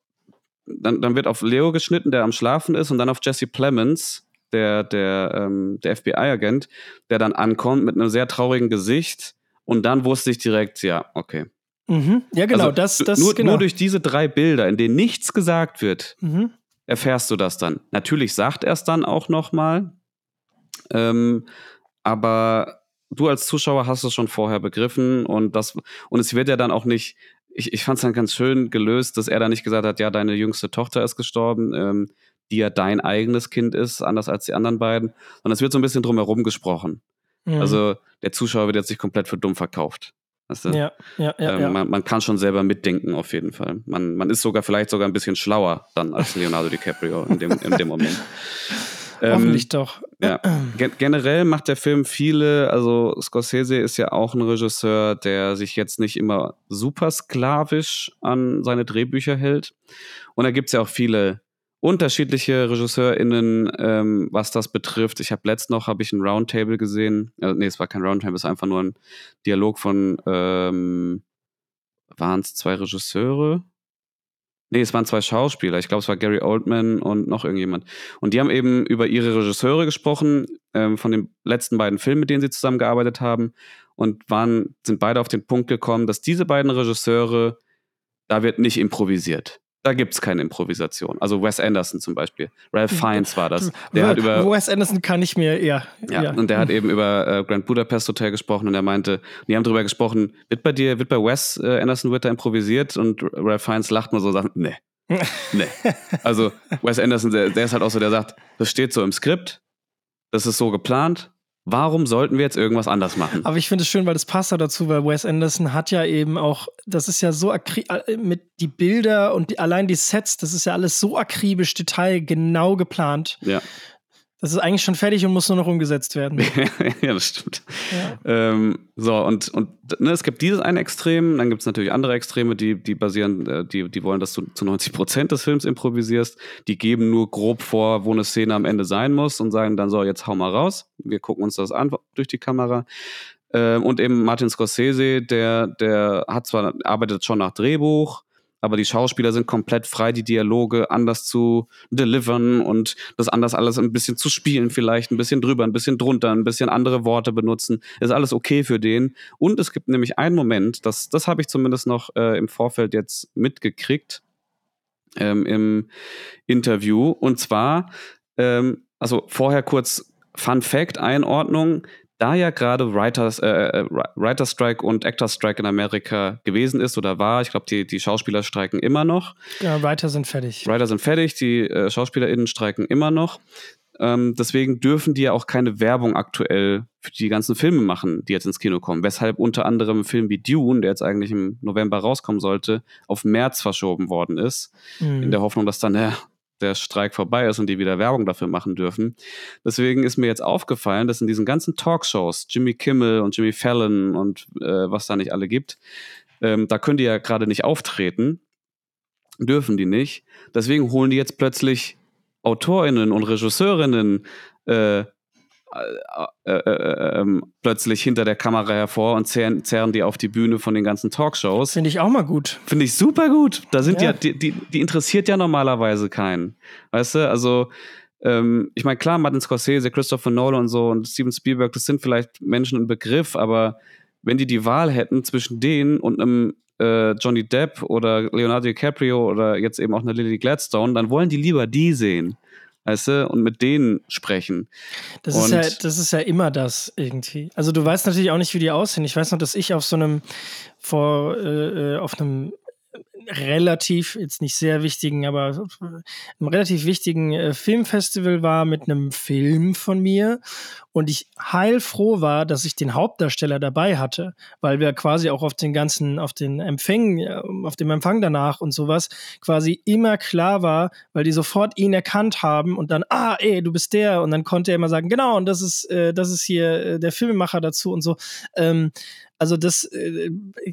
dann, dann wird auf Leo geschnitten, der am Schlafen ist, und dann auf Jesse Plemons, der, der, ähm, der FBI-Agent, der dann ankommt mit einem sehr traurigen Gesicht und dann wusste ich direkt, ja, okay. Mhm. Ja, genau, also, das, das nur, genau. nur durch diese drei Bilder, in denen nichts gesagt wird, mhm. erfährst du das dann. Natürlich sagt er es dann auch nochmal, ähm, aber du als Zuschauer hast es schon vorher begriffen und das und es wird ja dann auch nicht. Ich, ich fand es dann ganz schön gelöst, dass er dann nicht gesagt hat, ja, deine jüngste Tochter ist gestorben, ähm, die ja dein eigenes Kind ist, anders als die anderen beiden, sondern es wird so ein bisschen drumherum gesprochen. Mhm. Also der Zuschauer wird jetzt nicht komplett für dumm verkauft. Weißt du? ja, ja, ja, ähm, ja. Man, man, kann schon selber mitdenken, auf jeden Fall. Man, man ist sogar vielleicht sogar ein bisschen schlauer dann als Leonardo DiCaprio in dem, in dem Moment. *laughs* Hoffentlich ähm, doch. Ja. *clears throat* Gen generell macht der Film viele, also Scorsese ist ja auch ein Regisseur, der sich jetzt nicht immer super sklavisch an seine Drehbücher hält. Und da gibt es ja auch viele unterschiedliche RegisseurInnen, ähm, was das betrifft. Ich habe letzt noch habe ich ein Roundtable gesehen. Äh, nee, es war kein Roundtable, es war einfach nur ein Dialog von ähm, waren es zwei Regisseure? Nee, es waren zwei Schauspieler. Ich glaube, es war Gary Oldman und noch irgendjemand. Und die haben eben über ihre Regisseure gesprochen, ähm, von den letzten beiden Filmen, mit denen sie zusammengearbeitet haben. Und waren, sind beide auf den Punkt gekommen, dass diese beiden Regisseure, da wird nicht improvisiert da gibt es keine Improvisation. Also Wes Anderson zum Beispiel. Ralph Fiennes war das. Der hat über, Wes Anderson kann ich mir eher. Ja, ja. und der hat eben über äh, Grand Budapest Hotel gesprochen und er meinte, die haben darüber gesprochen, wird bei dir, wird bei Wes äh, Anderson wird da improvisiert und Ralph Fiennes lacht nur so und sagt, nee. *laughs* nee. Also Wes Anderson, der, der ist halt auch so, der sagt, das steht so im Skript, das ist so geplant, Warum sollten wir jetzt irgendwas anders machen? Aber ich finde es schön, weil das passt ja dazu, weil Wes Anderson hat ja eben auch, das ist ja so äh, mit die Bilder und die, allein die Sets, das ist ja alles so akribisch detailgenau geplant. Ja. Das ist eigentlich schon fertig und muss nur noch umgesetzt werden. *laughs* ja, das stimmt. Ja. Ähm, so, und, und ne, es gibt dieses eine Extrem, dann gibt es natürlich andere Extreme, die, die basieren, äh, die, die wollen, dass du zu 90 Prozent des Films improvisierst. Die geben nur grob vor, wo eine Szene am Ende sein muss und sagen dann so, jetzt hau mal raus. Wir gucken uns das an durch die Kamera. Ähm, und eben Martin Scorsese, der, der hat zwar, arbeitet schon nach Drehbuch, aber die Schauspieler sind komplett frei, die Dialoge anders zu delivern und das anders alles ein bisschen zu spielen, vielleicht ein bisschen drüber, ein bisschen drunter, ein bisschen andere Worte benutzen. Ist alles okay für den. Und es gibt nämlich einen Moment, das, das habe ich zumindest noch äh, im Vorfeld jetzt mitgekriegt ähm, im Interview. Und zwar, ähm, also vorher kurz Fun Fact, Einordnung da ja gerade Writers, äh, äh Writer Strike und Actor Strike in Amerika gewesen ist oder war, ich glaube, die, die Schauspieler streiken immer noch. Ja, Writer sind fertig. Writer sind fertig, die äh, SchauspielerInnen streiken immer noch. Ähm, deswegen dürfen die ja auch keine Werbung aktuell für die ganzen Filme machen, die jetzt ins Kino kommen. Weshalb unter anderem ein Film wie Dune, der jetzt eigentlich im November rauskommen sollte, auf März verschoben worden ist. Mhm. In der Hoffnung, dass dann der der Streik vorbei ist und die wieder Werbung dafür machen dürfen. Deswegen ist mir jetzt aufgefallen, dass in diesen ganzen Talkshows, Jimmy Kimmel und Jimmy Fallon und äh, was da nicht alle gibt, ähm, da können die ja gerade nicht auftreten, dürfen die nicht. Deswegen holen die jetzt plötzlich AutorInnen und Regisseurinnen äh, äh, äh, äh, ähm, plötzlich hinter der Kamera hervor und zerren, zerren die auf die Bühne von den ganzen Talkshows. Finde ich auch mal gut. Finde ich super gut. Da sind ja, ja die, die, die, interessiert ja normalerweise keinen. Weißt du, also ähm, ich meine, klar, Martin Scorsese, Christopher Nolan und so und Steven Spielberg, das sind vielleicht Menschen im Begriff, aber wenn die die Wahl hätten zwischen denen und einem Johnny Depp oder Leonardo DiCaprio oder jetzt eben auch eine Lily Gladstone, dann wollen die lieber die sehen weißt du, und mit denen sprechen. Das ist, ja, das ist ja immer das irgendwie. Also du weißt natürlich auch nicht, wie die aussehen. Ich weiß noch, dass ich auf so einem vor äh, äh auf einem relativ, jetzt nicht sehr wichtigen, aber einem relativ wichtigen äh, Filmfestival war mit einem Film von mir und ich heilfroh war, dass ich den Hauptdarsteller dabei hatte, weil wir quasi auch auf den ganzen, auf den Empfängen, auf dem Empfang danach und sowas quasi immer klar war, weil die sofort ihn erkannt haben und dann, ah, ey, du bist der und dann konnte er immer sagen, genau, und das ist, äh, das ist hier äh, der Filmemacher dazu und so. Ähm, also das, äh,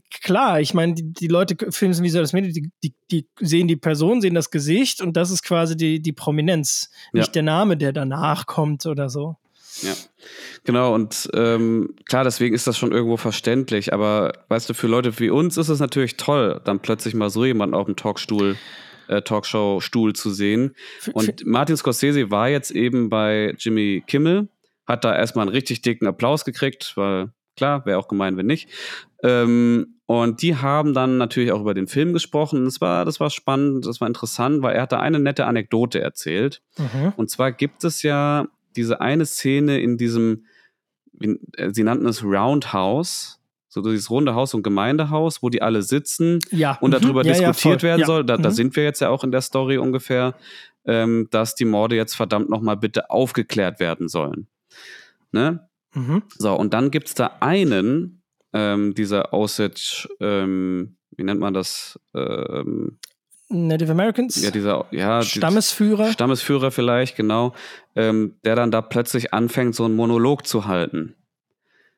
klar, ich meine, die, die Leute filmen visuelles Medium, die, die, die sehen die Person, sehen das Gesicht und das ist quasi die, die Prominenz, nicht ja. der Name, der danach kommt oder so. Ja, genau. Und ähm, klar, deswegen ist das schon irgendwo verständlich. Aber weißt du, für Leute wie uns ist es natürlich toll, dann plötzlich mal so jemanden auf dem Talkstuhl, äh, Talkshow-Stuhl zu sehen. Und Martin Scorsese war jetzt eben bei Jimmy Kimmel, hat da erstmal einen richtig dicken Applaus gekriegt, weil klar, wäre auch gemein, wenn nicht. Ähm, und die haben dann natürlich auch über den Film gesprochen. Das war, das war spannend, das war interessant, weil er hat da eine nette Anekdote erzählt. Mhm. Und zwar gibt es ja diese eine Szene in diesem, äh, sie nannten es Roundhouse, so dieses runde Haus und Gemeindehaus, wo die alle sitzen ja. und darüber mhm. ja, diskutiert ja, werden soll. Da, mhm. da, sind wir jetzt ja auch in der Story ungefähr, ähm, dass die Morde jetzt verdammt nochmal bitte aufgeklärt werden sollen. Ne? Mhm. So, und dann gibt es da einen, ähm, dieser Osage, ähm, wie nennt man das? Ähm, Native Americans? Ja, dieser, ja. Stammesführer? Stammesführer vielleicht, genau. Ähm, der dann da plötzlich anfängt, so einen Monolog zu halten.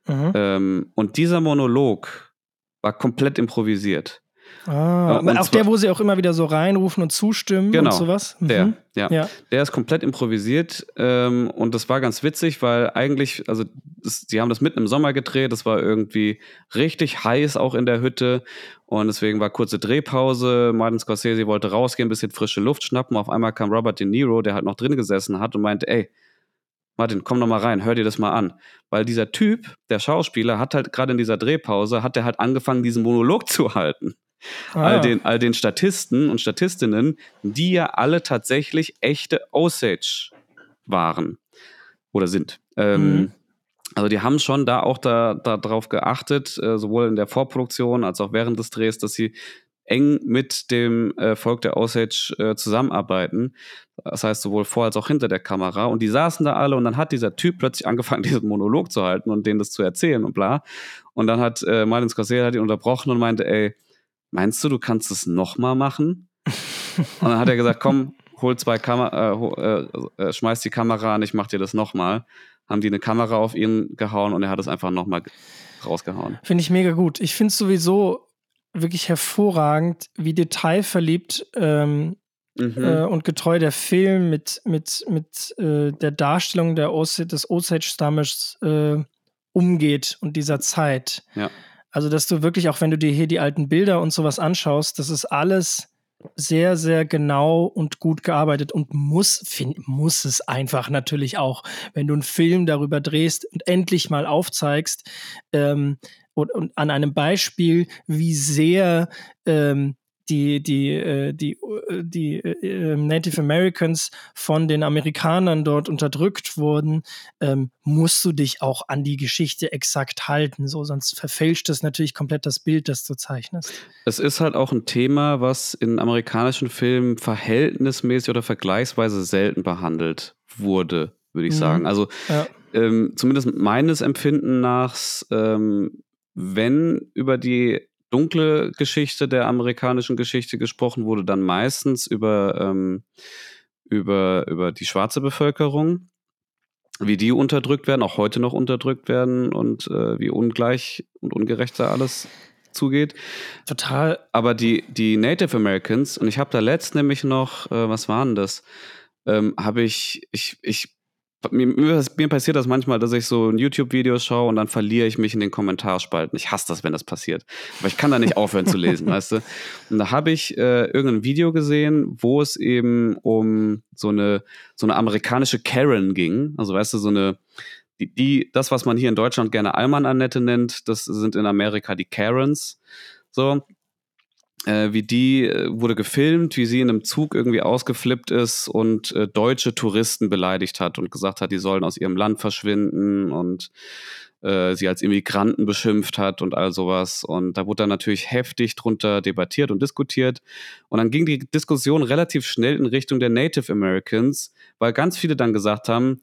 Mhm. Ähm, und dieser Monolog war komplett improvisiert. Ah, äh, auf der, wo sie auch immer wieder so reinrufen und zustimmen genau, und sowas. Mhm. Der, ja. ja. Der ist komplett improvisiert ähm, und das war ganz witzig, weil eigentlich, also sie haben das mitten im Sommer gedreht, das war irgendwie richtig heiß auch in der Hütte und deswegen war kurze Drehpause. Martin Scorsese wollte rausgehen, ein bisschen frische Luft schnappen. Auf einmal kam Robert De Niro, der halt noch drin gesessen hat und meinte, ey, Martin, komm noch mal rein, hör dir das mal an. Weil dieser Typ, der Schauspieler, hat halt gerade in dieser Drehpause, hat er halt angefangen, diesen Monolog *laughs* zu halten. Ah. All, den, all den Statisten und Statistinnen, die ja alle tatsächlich echte Osage waren oder sind. Ähm, mhm. Also die haben schon da auch da, da darauf geachtet, äh, sowohl in der Vorproduktion als auch während des Drehs, dass sie eng mit dem äh, Volk der Osage äh, zusammenarbeiten. Das heißt, sowohl vor als auch hinter der Kamera. Und die saßen da alle und dann hat dieser Typ plötzlich angefangen, *laughs* diesen Monolog zu halten und denen das zu erzählen und bla. Und dann hat äh, Martin Scorsese hat ihn unterbrochen und meinte, ey, meinst du, du kannst es nochmal machen? und dann hat er gesagt, komm, hol zwei Kamera, äh, äh, schmeiß die Kamera an, ich mach dir das nochmal. Haben die eine Kamera auf ihn gehauen und er hat es einfach nochmal rausgehauen. Finde ich mega gut. Ich finde es sowieso wirklich hervorragend, wie detailverliebt ähm, mhm. äh, und getreu der Film mit, mit, mit äh, der Darstellung der Os des Osage-Stammes äh, umgeht und dieser Zeit. Ja. Also, dass du wirklich, auch wenn du dir hier die alten Bilder und sowas anschaust, das ist alles sehr, sehr genau und gut gearbeitet und muss, find, muss es einfach natürlich auch, wenn du einen Film darüber drehst und endlich mal aufzeigst ähm, und, und an einem Beispiel, wie sehr ähm, die, die, äh, die, äh, die äh, Native Americans von den Amerikanern dort unterdrückt wurden, ähm, musst du dich auch an die Geschichte exakt halten. So, sonst verfälscht es natürlich komplett das Bild, das du zeichnest. Es ist halt auch ein Thema, was in amerikanischen Filmen verhältnismäßig oder vergleichsweise selten behandelt wurde, würde ich mhm. sagen. Also ja. ähm, zumindest meines Empfinden nach, ähm, wenn über die dunkle Geschichte der amerikanischen Geschichte gesprochen wurde, dann meistens über, ähm, über, über die schwarze Bevölkerung, wie die unterdrückt werden, auch heute noch unterdrückt werden und äh, wie ungleich und ungerecht da alles zugeht. Total. Aber die, die Native Americans, und ich habe da letzt nämlich noch, äh, was waren das? Ähm, habe ich, ich, ich mir, mir, passiert das manchmal, dass ich so ein YouTube-Video schaue und dann verliere ich mich in den Kommentarspalten. Ich hasse das, wenn das passiert. Aber ich kann da nicht aufhören zu lesen, *laughs* weißt du? Und da habe ich äh, irgendein Video gesehen, wo es eben um so eine, so eine amerikanische Karen ging. Also, weißt du, so eine, die, die, das, was man hier in Deutschland gerne Allmann-Annette nennt, das sind in Amerika die Karens. So, äh, wie die äh, wurde gefilmt, wie sie in einem Zug irgendwie ausgeflippt ist und äh, deutsche Touristen beleidigt hat und gesagt hat, die sollen aus ihrem Land verschwinden und äh, sie als Immigranten beschimpft hat und all sowas. Und da wurde dann natürlich heftig drunter debattiert und diskutiert. Und dann ging die Diskussion relativ schnell in Richtung der Native Americans, weil ganz viele dann gesagt haben,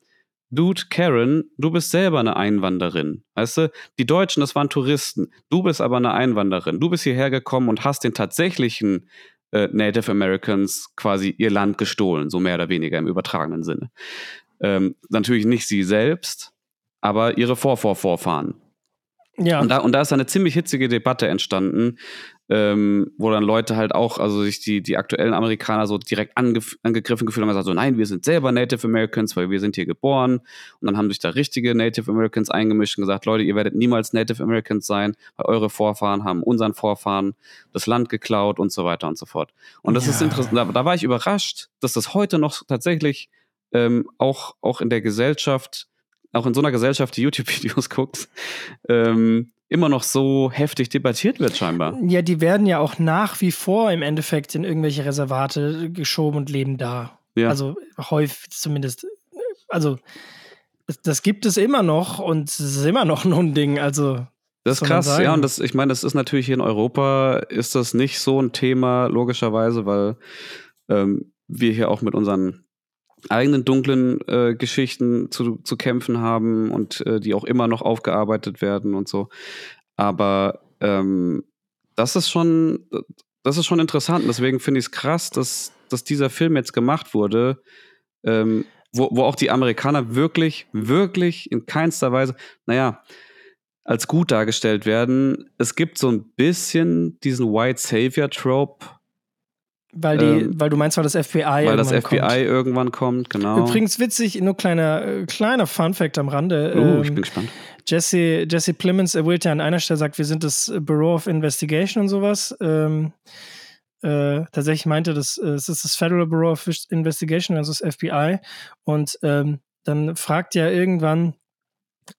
Dude, Karen, du bist selber eine Einwanderin. Weißt du, die Deutschen, das waren Touristen. Du bist aber eine Einwanderin. Du bist hierher gekommen und hast den tatsächlichen äh, Native Americans quasi ihr Land gestohlen, so mehr oder weniger im übertragenen Sinne. Ähm, natürlich nicht sie selbst, aber ihre Vorvorvorfahren. Ja. Und da, und da ist eine ziemlich hitzige Debatte entstanden, ähm, wo dann Leute halt auch, also sich die, die aktuellen Amerikaner so direkt angegriffen gefühlt haben und gesagt, so nein, wir sind selber Native Americans, weil wir sind hier geboren. Und dann haben sich da richtige Native Americans eingemischt und gesagt, Leute, ihr werdet niemals Native Americans sein, weil eure Vorfahren haben unseren Vorfahren das Land geklaut und so weiter und so fort. Und das ja. ist interessant, da, da, war ich überrascht, dass das heute noch tatsächlich ähm, auch, auch in der Gesellschaft auch in so einer Gesellschaft, die YouTube-Videos *laughs* guckt, ähm, immer noch so heftig debattiert wird, scheinbar. Ja, die werden ja auch nach wie vor im Endeffekt in irgendwelche Reservate geschoben und leben da. Ja. Also häufig zumindest. Also, das gibt es immer noch und es ist immer noch ein Unding. Also. Das ist krass, ja, und das, ich meine, das ist natürlich hier in Europa, ist das nicht so ein Thema, logischerweise, weil ähm, wir hier auch mit unseren eigenen dunklen äh, Geschichten zu, zu kämpfen haben und äh, die auch immer noch aufgearbeitet werden und so. Aber ähm, das ist schon, das ist schon interessant. Deswegen finde ich es krass, dass, dass dieser Film jetzt gemacht wurde, ähm, wo, wo auch die Amerikaner wirklich, wirklich in keinster Weise, naja, als gut dargestellt werden. Es gibt so ein bisschen diesen White Savior Trope, weil, die, ähm, weil du meinst, weil das FBI weil das FBI kommt. irgendwann kommt, genau. Übrigens witzig, nur kleiner, äh, kleiner Fun-Fact am Rande. Oh, ähm, ich bin gespannt. Jesse, Jesse Plemons er wollte ja an einer Stelle sagt, wir sind das Bureau of Investigation und sowas. Ähm, äh, tatsächlich meinte, das, äh, es ist das Federal Bureau of Investigation, also das FBI. Und ähm, dann fragt ja irgendwann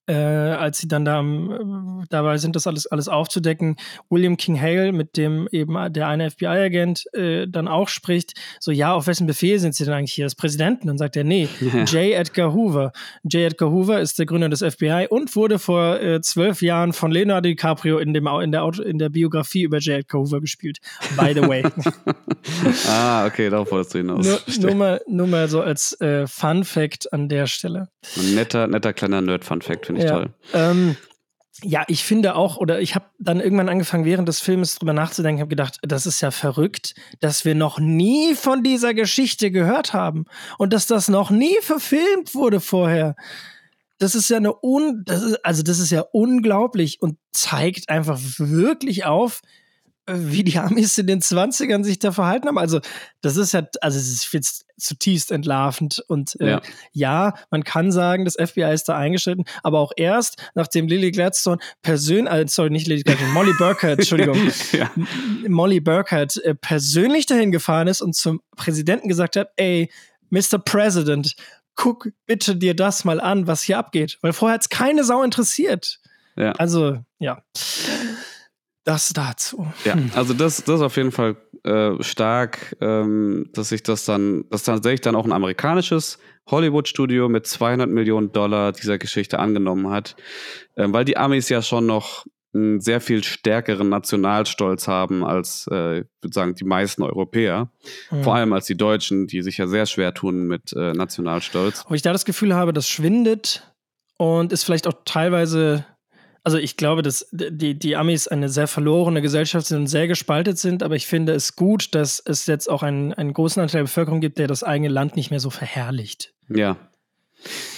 äh, als sie dann da äh, dabei sind, das alles, alles aufzudecken, William King Hale, mit dem eben der eine FBI-Agent äh, dann auch spricht, so, ja, auf wessen Befehl sind sie denn eigentlich hier, das Präsidenten? Dann sagt er, nee, *laughs* ja. J. Edgar Hoover. J. Edgar Hoover ist der Gründer des FBI und wurde vor äh, zwölf Jahren von Leonardo DiCaprio in, dem, in, der, Auto, in der Biografie über J. Edgar Hoover gespielt. By the way. *laughs* ah, okay, darauf wolltest du hinaus. Nur, nur, mal, nur mal so als äh, Fun-Fact an der Stelle. Ein netter, netter kleiner Nerd-Fun-Fact finde ich ja. toll. Ähm, ja, ich finde auch, oder ich habe dann irgendwann angefangen, während des Films drüber nachzudenken, habe gedacht, das ist ja verrückt, dass wir noch nie von dieser Geschichte gehört haben und dass das noch nie verfilmt wurde vorher. Das ist ja eine un, das ist, also das ist ja unglaublich und zeigt einfach wirklich auf, wie die Amis in den 20ern sich da verhalten haben. Also, das ist ja, also es ist jetzt zutiefst entlarvend. Und äh, ja. ja. man kann sagen, das FBI ist da eingeschritten, aber auch erst, nachdem Lily Gladstone persönlich, äh, sorry, nicht Lily Gladstone, Molly Burkhardt, Entschuldigung, *laughs* ja. Molly Burkhardt äh, persönlich dahin gefahren ist und zum Präsidenten gesagt hat, ey, Mr. President, guck bitte dir das mal an, was hier abgeht. Weil vorher hat es keine Sau interessiert. Ja. Also, ja. Das dazu. Ja, hm. also das, das ist auf jeden Fall äh, stark, ähm, dass sich das dann, dass tatsächlich dann auch ein amerikanisches Hollywood-Studio mit 200 Millionen Dollar dieser Geschichte angenommen hat, ähm, weil die Amis ja schon noch einen sehr viel stärkeren Nationalstolz haben als, äh, ich würde sagen, die meisten Europäer. Mhm. Vor allem als die Deutschen, die sich ja sehr schwer tun mit äh, Nationalstolz. Ob ich da das Gefühl habe, das schwindet und ist vielleicht auch teilweise also ich glaube, dass die, die Amis eine sehr verlorene Gesellschaft sind und sehr gespaltet sind, aber ich finde es gut, dass es jetzt auch einen, einen großen Anteil der Bevölkerung gibt, der das eigene Land nicht mehr so verherrlicht. Ja.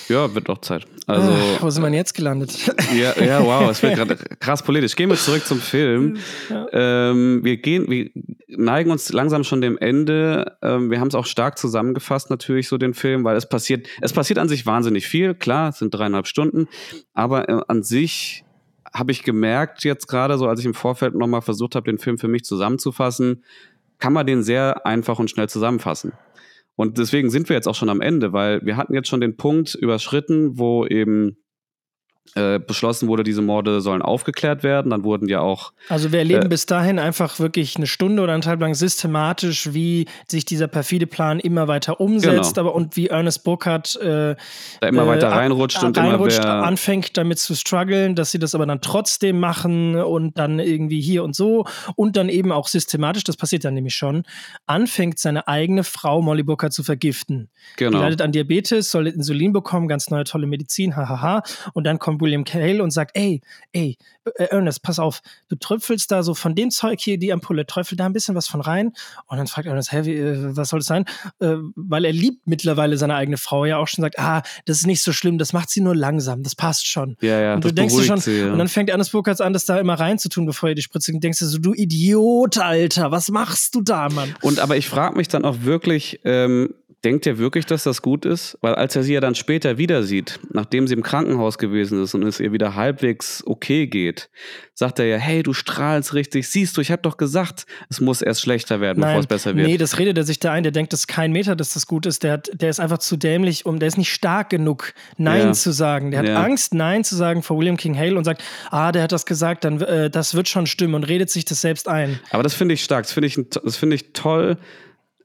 Ja, wird doch Zeit. Also, Ach, wo sind wir jetzt gelandet? *laughs* Ja, ja wow, es wird *laughs* gerade krass politisch. Gehen wir zurück zum Film. Ja. Ähm, wir gehen, wir neigen uns langsam schon dem Ende. Ähm, wir haben es auch stark zusammengefasst, natürlich, so den Film, weil es passiert, es passiert an sich wahnsinnig viel. Klar, es sind dreieinhalb Stunden, aber äh, an sich habe ich gemerkt jetzt gerade, so als ich im Vorfeld nochmal versucht habe, den Film für mich zusammenzufassen, kann man den sehr einfach und schnell zusammenfassen. Und deswegen sind wir jetzt auch schon am Ende, weil wir hatten jetzt schon den Punkt überschritten, wo eben äh, beschlossen wurde, diese Morde sollen aufgeklärt werden. Dann wurden ja auch. Also wir erleben äh, bis dahin einfach wirklich eine Stunde oder eineinhalb lang systematisch, wie sich dieser perfide Plan immer weiter umsetzt, genau. aber und wie Ernest Burkhardt äh, da immer weiter äh, reinrutscht und reinrutscht, immer anfängt damit zu strugglen, dass sie das aber dann trotzdem machen und dann irgendwie hier und so und dann eben auch systematisch, das passiert dann nämlich schon, anfängt seine eigene Frau Molly Burkhardt zu vergiften. Genau. Die leidet an Diabetes, soll Insulin bekommen, ganz neue tolle Medizin, hahaha. Und dann kommt William Cale und sagt, ey, ey, äh, Ernest, pass auf, du tröpfelst da so von dem Zeug hier, die Ampulle, träufel da ein bisschen was von rein. Und dann fragt Ernest, hä, wie, äh, was soll das sein? Äh, weil er liebt mittlerweile seine eigene Frau ja auch schon sagt, ah, das ist nicht so schlimm, das macht sie nur langsam, das passt schon. Ja, ja, und du denkst dir schon, sie, ja. und dann fängt Ernest Burkhardt an, das da immer reinzutun, bevor er die Spritze und denkst dir so, du Idiot, Alter, was machst du da, Mann? Und aber ich frage mich dann auch wirklich, ähm, Denkt er wirklich, dass das gut ist? Weil als er sie ja dann später wieder sieht, nachdem sie im Krankenhaus gewesen ist und es ihr wieder halbwegs okay geht, sagt er ja, hey, du strahlst richtig, siehst du, ich hab doch gesagt, es muss erst schlechter werden, Nein, bevor es besser wird. Nee, das redet er sich da ein, der denkt, das ist kein Meter, dass das gut ist, der, hat, der ist einfach zu dämlich, um, der ist nicht stark genug, Nein ja. zu sagen. Der hat ja. Angst, Nein zu sagen vor William King Hale und sagt, ah, der hat das gesagt, dann äh, das wird schon stimmen und redet sich das selbst ein. Aber das finde ich stark, das finde ich, das find ich toll,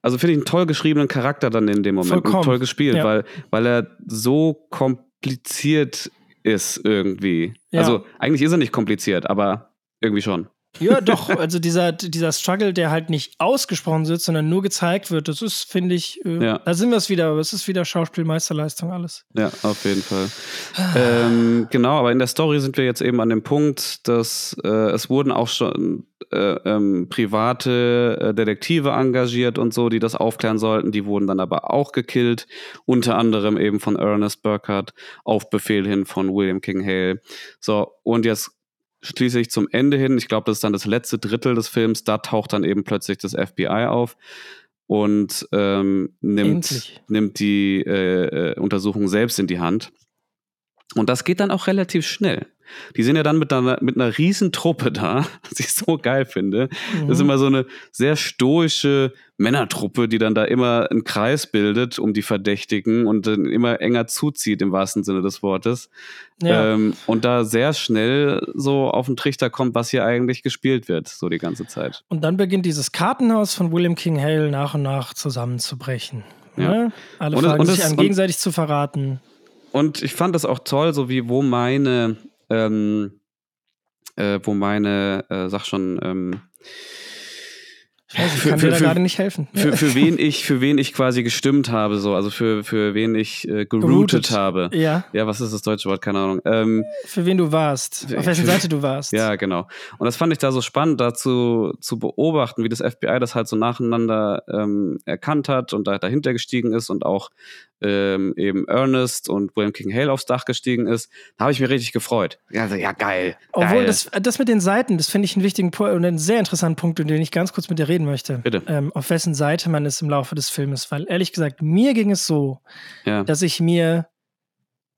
also finde ich einen toll geschriebenen Charakter dann in dem Moment. Vollkommen. toll gespielt, ja. weil, weil er so kompliziert ist irgendwie. Ja. Also eigentlich ist er nicht kompliziert, aber irgendwie schon. Ja, doch. Also dieser, dieser Struggle, der halt nicht ausgesprochen wird, sondern nur gezeigt wird, das ist, finde ich, äh, ja. da sind wir es wieder, aber es ist wieder Schauspielmeisterleistung alles. Ja, auf jeden Fall. ähm, genau, aber in der Story sind wir jetzt eben an dem Punkt, dass äh, es wurden auch schon äh, ähm, private äh, Detektive engagiert und so, die das aufklären sollten. Die wurden dann aber auch gekillt, unter anderem eben von Ernest Burkhardt auf Befehl hin von William King Hale. So, und jetzt schließlich zum Ende hin, ich glaube, das ist dann das letzte Drittel des Films, da taucht dann eben plötzlich das FBI auf und ähm, nimmt, nimmt die äh, äh, Untersuchung selbst in die Hand. Und das geht dann auch relativ schnell. Die sind ja dann mit einer, mit einer riesen Truppe da, *laughs* was ich so geil finde. Mhm. Das ist mhm. immer so eine sehr stoische Männertruppe, die dann da immer einen Kreis bildet um die Verdächtigen und dann immer enger zuzieht im wahrsten Sinne des Wortes. Ja. Ähm, und da sehr schnell so auf den Trichter kommt, was hier eigentlich gespielt wird, so die ganze Zeit. Und dann beginnt dieses Kartenhaus von William King Hale nach und nach zusammenzubrechen. Ja. Ne? Alle und fangen es, sich an, gegenseitig zu verraten. Und ich fand das auch toll, so wie wo meine ähm, äh, wo meine, äh, sag schon, ähm, ich, weiß, ich kann für, dir da gerade nicht helfen. Für, *laughs* für, wen ich, für wen ich quasi gestimmt habe, so, also für, für wen ich äh, geroutet habe. Ja. Ja, was ist das deutsche Wort? Keine Ahnung. Ähm, für wen du warst, auf welcher Seite du warst. Ja, genau. Und das fand ich da so spannend, dazu zu beobachten, wie das FBI das halt so nacheinander ähm, erkannt hat und da dahinter gestiegen ist und auch ähm, eben Ernest und William King Hale aufs Dach gestiegen ist, da habe ich mich richtig gefreut. Ja, also, ja geil. Obwohl, geil. Das, das mit den Seiten, das finde ich einen wichtigen Punkt und einen sehr interessanten Punkt, über den ich ganz kurz mit dir reden möchte. Bitte. Ähm, auf wessen Seite man ist im Laufe des Filmes. Weil ehrlich gesagt, mir ging es so, ja. dass ich mir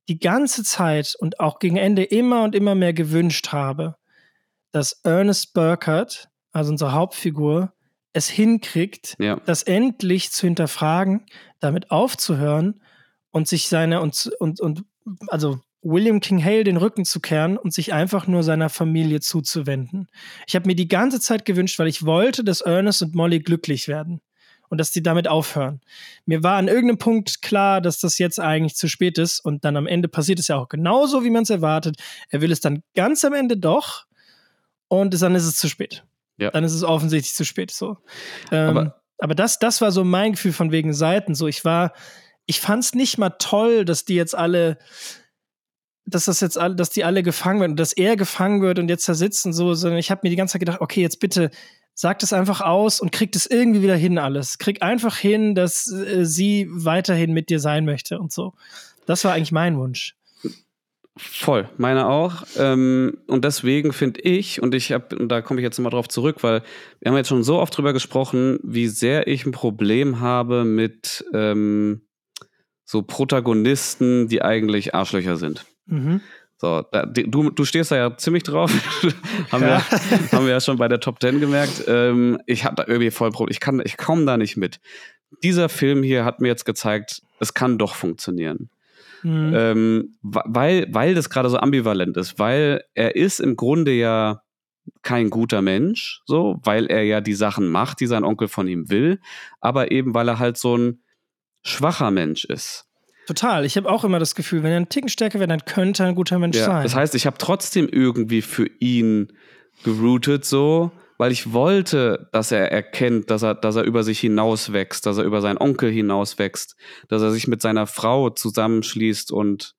die ganze Zeit und auch gegen Ende immer und immer mehr gewünscht habe, dass Ernest Burkhardt, also unsere Hauptfigur, es hinkriegt, ja. das endlich zu hinterfragen, damit aufzuhören und sich seine und, und, und also William King Hale den Rücken zu kehren und sich einfach nur seiner Familie zuzuwenden. Ich habe mir die ganze Zeit gewünscht, weil ich wollte, dass Ernest und Molly glücklich werden und dass die damit aufhören. Mir war an irgendeinem Punkt klar, dass das jetzt eigentlich zu spät ist und dann am Ende passiert es ja auch genauso, wie man es erwartet. Er will es dann ganz am Ende doch und dann ist es zu spät. Ja. Dann ist es offensichtlich zu spät. So. Ähm, aber, aber das, das war so mein Gefühl von wegen Seiten. So, ich war, ich fand es nicht mal toll, dass die jetzt alle, dass das jetzt alle, dass die alle gefangen werden und dass er gefangen wird und jetzt da sitzen, so, sondern ich habe mir die ganze Zeit gedacht, okay, jetzt bitte sagt es einfach aus und kriegt es irgendwie wieder hin alles. Krieg einfach hin, dass äh, sie weiterhin mit dir sein möchte und so. Das war eigentlich mein Wunsch. Voll, meine auch. Ähm, und deswegen finde ich, und ich habe, und da komme ich jetzt mal drauf zurück, weil wir haben jetzt schon so oft drüber gesprochen, wie sehr ich ein Problem habe mit ähm, so Protagonisten, die eigentlich Arschlöcher sind. Mhm. So, da, du, du stehst da ja ziemlich drauf. *laughs* haben, ja. Wir, haben wir ja schon bei der Top 10 gemerkt. Ähm, ich habe da irgendwie voll Problem. Ich, kann, ich komme da nicht mit. Dieser Film hier hat mir jetzt gezeigt, es kann doch funktionieren. Mhm. Ähm, weil, weil das gerade so ambivalent ist, weil er ist im Grunde ja kein guter Mensch, so, weil er ja die Sachen macht, die sein Onkel von ihm will, aber eben weil er halt so ein schwacher Mensch ist. Total. Ich habe auch immer das Gefühl, wenn er einen Ticken stärker wäre, dann könnte er ein guter Mensch ja, sein. Das heißt, ich habe trotzdem irgendwie für ihn geroutet, so, weil ich wollte, dass er erkennt, dass er, dass er über sich hinauswächst, dass er über seinen Onkel hinauswächst, dass er sich mit seiner Frau zusammenschließt und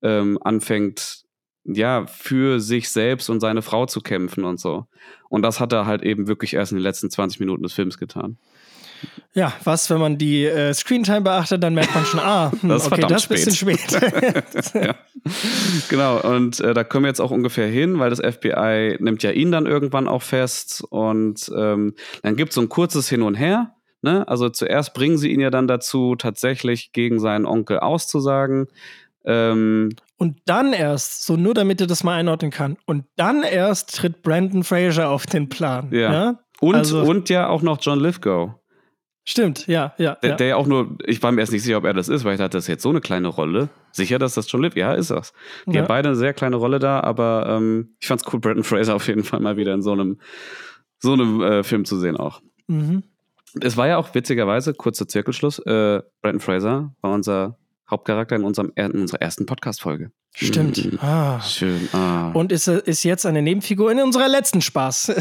ähm, anfängt, ja, für sich selbst und seine Frau zu kämpfen und so. Und das hat er halt eben wirklich erst in den letzten 20 Minuten des Films getan. Ja, was, wenn man die äh, Screentime beachtet, dann merkt man schon, ah, *laughs* hm, das ist okay, das ist ein bisschen spät. *laughs* ja. Genau, und äh, da kommen wir jetzt auch ungefähr hin, weil das FBI nimmt ja ihn dann irgendwann auch fest und ähm, dann gibt es so ein kurzes Hin und Her. Ne? Also zuerst bringen sie ihn ja dann dazu, tatsächlich gegen seinen Onkel auszusagen. Ähm, und dann erst, so nur damit er das mal einordnen kann, und dann erst tritt Brandon Fraser auf den Plan. Ja. ja? Und, also, und ja auch noch John Lithgow. Stimmt, ja, ja. Der, ja. der ja auch nur, ich war mir erst nicht sicher, ob er das ist, weil ich dachte, das ist jetzt so eine kleine Rolle. Sicher, dass das John Liv, ja, ist das. Die ja. haben beide eine sehr kleine Rolle da, aber ähm, ich fand's cool, Bretton Fraser auf jeden Fall mal wieder in so einem, so einem äh, Film zu sehen auch. Mhm. Es war ja auch witzigerweise, kurzer Zirkelschluss, äh, Bretton Fraser war unser Hauptcharakter in, unserem, in unserer ersten Podcast-Folge. Stimmt. Mhm. Ah. Schön. Ah. Und ist, ist jetzt eine Nebenfigur in unserer letzten Spaß. *laughs*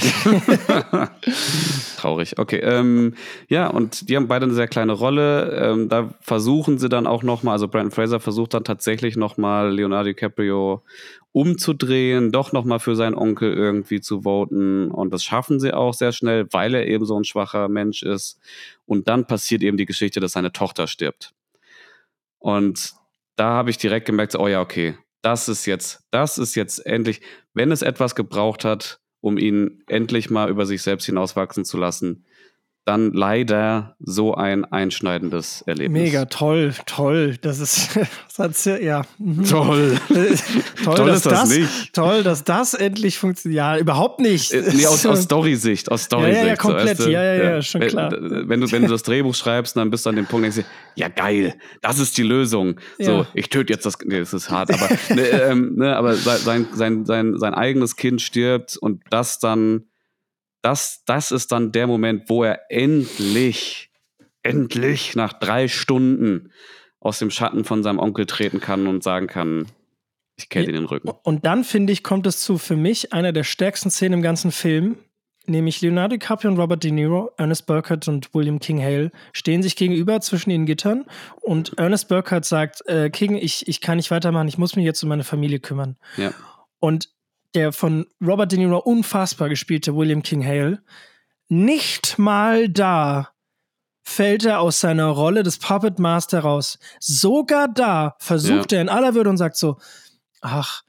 Traurig. Okay. Ähm, ja, und die haben beide eine sehr kleine Rolle. Ähm, da versuchen sie dann auch nochmal, also Brandon Fraser versucht dann tatsächlich nochmal Leonardo DiCaprio umzudrehen, doch nochmal für seinen Onkel irgendwie zu voten. Und das schaffen sie auch sehr schnell, weil er eben so ein schwacher Mensch ist. Und dann passiert eben die Geschichte, dass seine Tochter stirbt. Und da habe ich direkt gemerkt, oh ja, okay, das ist jetzt, das ist jetzt endlich, wenn es etwas gebraucht hat, um ihn endlich mal über sich selbst hinauswachsen zu lassen, dann leider so ein einschneidendes Erlebnis. Mega toll, toll. Das ist, *laughs* das ja. Mhm. Toll. *laughs* toll, toll ist das, das, nicht. Toll, dass das endlich funktioniert. Ja, überhaupt nicht. Äh, nee, aus, aus *laughs* Story-Sicht. Aus Story ja, ja, ja, komplett. So, weißt du? ja, ja, ja, schon klar. Wenn du, wenn du das Drehbuch schreibst, dann bist du an dem Punkt, denkst du, ja geil, das ist die Lösung. Ja. So, ich töte jetzt das, nee, das ist hart, aber, ne, ähm, ne, aber sein, sein, sein, sein eigenes Kind stirbt und das dann das, das ist dann der Moment, wo er endlich, endlich nach drei Stunden aus dem Schatten von seinem Onkel treten kann und sagen kann, ich kenne ihn den Rücken. Und dann, finde ich, kommt es zu für mich einer der stärksten Szenen im ganzen Film, nämlich Leonardo DiCaprio und Robert De Niro, Ernest Burkhardt und William King Hale stehen sich gegenüber zwischen den Gittern und Ernest Burkhardt sagt, äh, King, ich, ich kann nicht weitermachen, ich muss mich jetzt um meine Familie kümmern. Ja. Und der von Robert De Niro unfassbar gespielte William King Hale, nicht mal da fällt er aus seiner Rolle des Puppet Master raus. Sogar da versucht ja. er in aller Würde und sagt so, ach,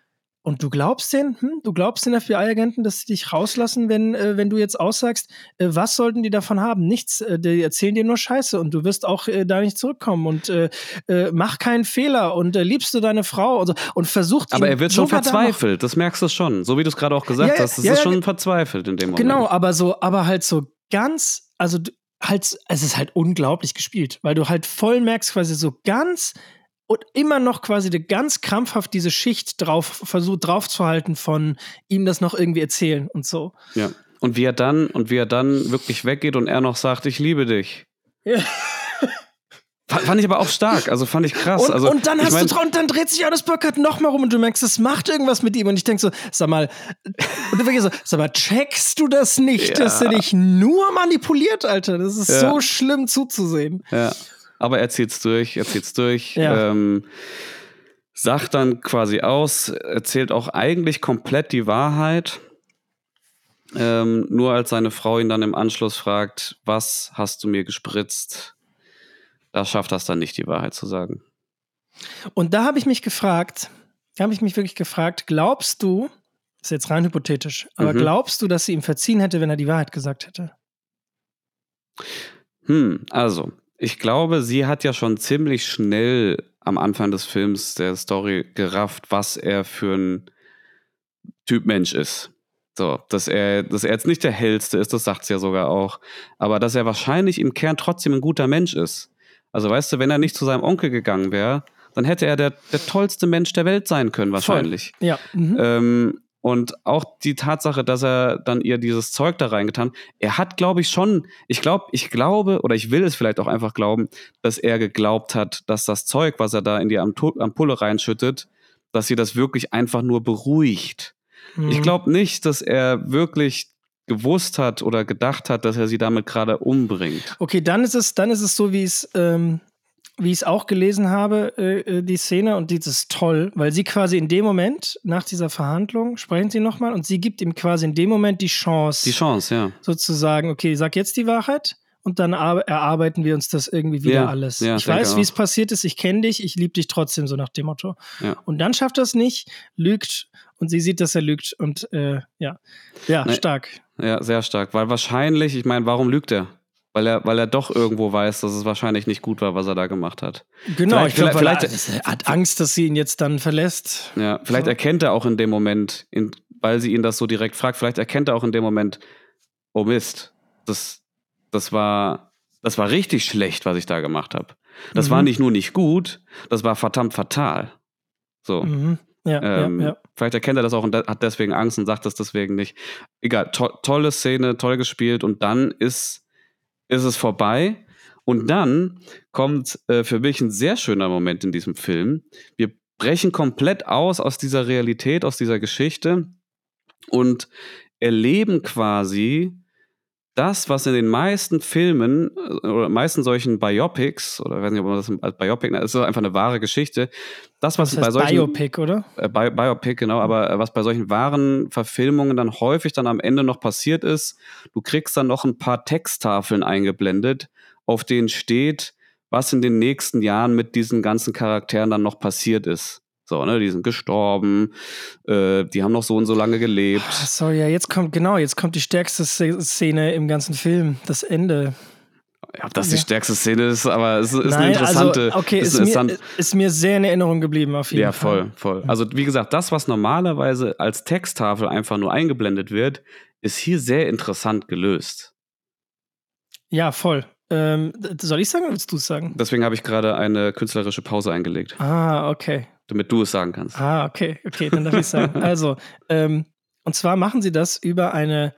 und du glaubst den, hm? du glaubst den FBI-Agenten, dass sie dich rauslassen, wenn, äh, wenn du jetzt aussagst, äh, was sollten die davon haben? Nichts, äh, die erzählen dir nur Scheiße und du wirst auch äh, da nicht zurückkommen und äh, äh, mach keinen Fehler und liebst du deine Frau und, und versucht Aber er wird schon verzweifelt, das merkst du schon, so wie du es gerade auch gesagt ja, hast, das ja, ist schon verzweifelt in dem Moment. Genau, aber so, aber halt so ganz, also halt, es ist halt unglaublich gespielt, weil du halt voll merkst quasi so ganz und immer noch quasi ganz krampfhaft diese Schicht drauf versucht draufzuhalten von ihm das noch irgendwie erzählen und so. Ja. Und wie er dann und wie er dann wirklich weggeht und er noch sagt, ich liebe dich. Ja. Fand ich aber auch stark, also fand ich krass. Und, also, und dann hast mein, du und dann dreht sich alles Burkhardt noch mal rum und du merkst, es macht irgendwas mit ihm und ich denk so, sag mal, und du so, sag mal, checkst du das nicht, ja. dass er dich nur manipuliert, Alter? Das ist ja. so schlimm zuzusehen. Ja aber er zieht's durch, er zieht's durch. Ja. Ähm, sagt dann quasi aus, erzählt auch eigentlich komplett die Wahrheit. Ähm, nur als seine Frau ihn dann im Anschluss fragt, was hast du mir gespritzt, da schafft das dann nicht, die Wahrheit zu sagen. Und da habe ich mich gefragt, da habe ich mich wirklich gefragt, glaubst du, ist jetzt rein hypothetisch, aber mhm. glaubst du, dass sie ihm verziehen hätte, wenn er die Wahrheit gesagt hätte? Hm, also, ich glaube, sie hat ja schon ziemlich schnell am Anfang des Films der Story gerafft, was er für ein Typ Mensch ist. So, dass er, dass er jetzt nicht der hellste ist, das sagt sie ja sogar auch. Aber dass er wahrscheinlich im Kern trotzdem ein guter Mensch ist. Also weißt du, wenn er nicht zu seinem Onkel gegangen wäre, dann hätte er der, der tollste Mensch der Welt sein können, wahrscheinlich. Voll. Ja. Mhm. Ähm, und auch die Tatsache, dass er dann ihr dieses Zeug da reingetan, er hat, glaube ich, schon, ich glaube, ich glaube, oder ich will es vielleicht auch einfach glauben, dass er geglaubt hat, dass das Zeug, was er da in die Ampulle reinschüttet, dass sie das wirklich einfach nur beruhigt. Mhm. Ich glaube nicht, dass er wirklich gewusst hat oder gedacht hat, dass er sie damit gerade umbringt. Okay, dann ist es, dann ist es so, wie es, ähm, wie ich es auch gelesen habe, äh, äh, die Szene, und die ist toll, weil sie quasi in dem Moment, nach dieser Verhandlung, sprechen sie nochmal und sie gibt ihm quasi in dem Moment die Chance. Die Chance, ja. Sozusagen, okay, sag jetzt die Wahrheit und dann erarbeiten wir uns das irgendwie wieder Ja, alles. ja, ich weiß, wie es passiert ist, ich kenne dich, ich liebe dich trotzdem, so nach dem Motto. Ja. Und dann schafft er es nicht, lügt und sie sieht, dass er lügt und äh, ja, ja, Nee. stark. Ja, sehr stark. Weil wahrscheinlich, ich meine, warum lügt er? Weil er, weil er doch irgendwo weiß, dass es wahrscheinlich nicht gut war, was er da gemacht hat. Genau, Vielleicht- ich glaube, vielleicht- er, er hat Angst, dass sie ihn jetzt dann verlässt. Ja, vielleicht So. erkennt er auch in dem Moment, in, weil sie ihn das so direkt fragt, vielleicht erkennt er auch in dem Moment, oh Mist, das, das war, das war richtig schlecht, was ich da gemacht habe. Das Mhm. war nicht nur nicht gut, das war verdammt fatal. So. Mhm. Ja, Ähm, ja, ja. Vielleicht erkennt er das auch und hat deswegen Angst und sagt das deswegen nicht. Egal, to tolle Szene, toll gespielt und dann ist, ist es vorbei. Und dann kommt äh, für mich ein sehr schöner Moment in diesem Film. Wir brechen komplett aus aus dieser Realität, aus dieser Geschichte und erleben quasi das, was in den meisten Filmen äh, oder meisten solchen Biopics, oder ich weiß nicht, ob man das als Biopic nennt, ist einfach eine wahre Geschichte. Das, was Das bei heißt solchen Biopic, oder? äh, Bi Biopic, genau, aber äh, was bei solchen wahren Verfilmungen dann häufig dann am Ende noch passiert ist, du kriegst dann noch ein paar Texttafeln eingeblendet, auf denen steht, was in den nächsten Jahren mit diesen ganzen Charakteren dann noch passiert ist. So, ne, die sind gestorben, äh, die haben noch so und so lange gelebt. Ah, Sorry, ja, jetzt kommt, genau, jetzt kommt die stärkste Sz- Szene im ganzen Film, das Ende. Ob das die Ja. stärkste Szene ist, aber es ist eine Nein, interessante. also, okay, ist ist, mir, interessant. ist mir sehr in Erinnerung geblieben, auf jeden Ja, Fall. voll, voll. Also wie gesagt, das, was normalerweise als Texttafel einfach nur eingeblendet wird, ist hier sehr interessant gelöst. Ja, voll. Ähm, soll ich sagen oder willst du es sagen? Deswegen habe ich gerade eine künstlerische Pause eingelegt, Ah, okay. Damit du es sagen kannst. Ah, okay, okay, dann darf ich sagen. *laughs* Also, ähm, und zwar machen sie das über eine,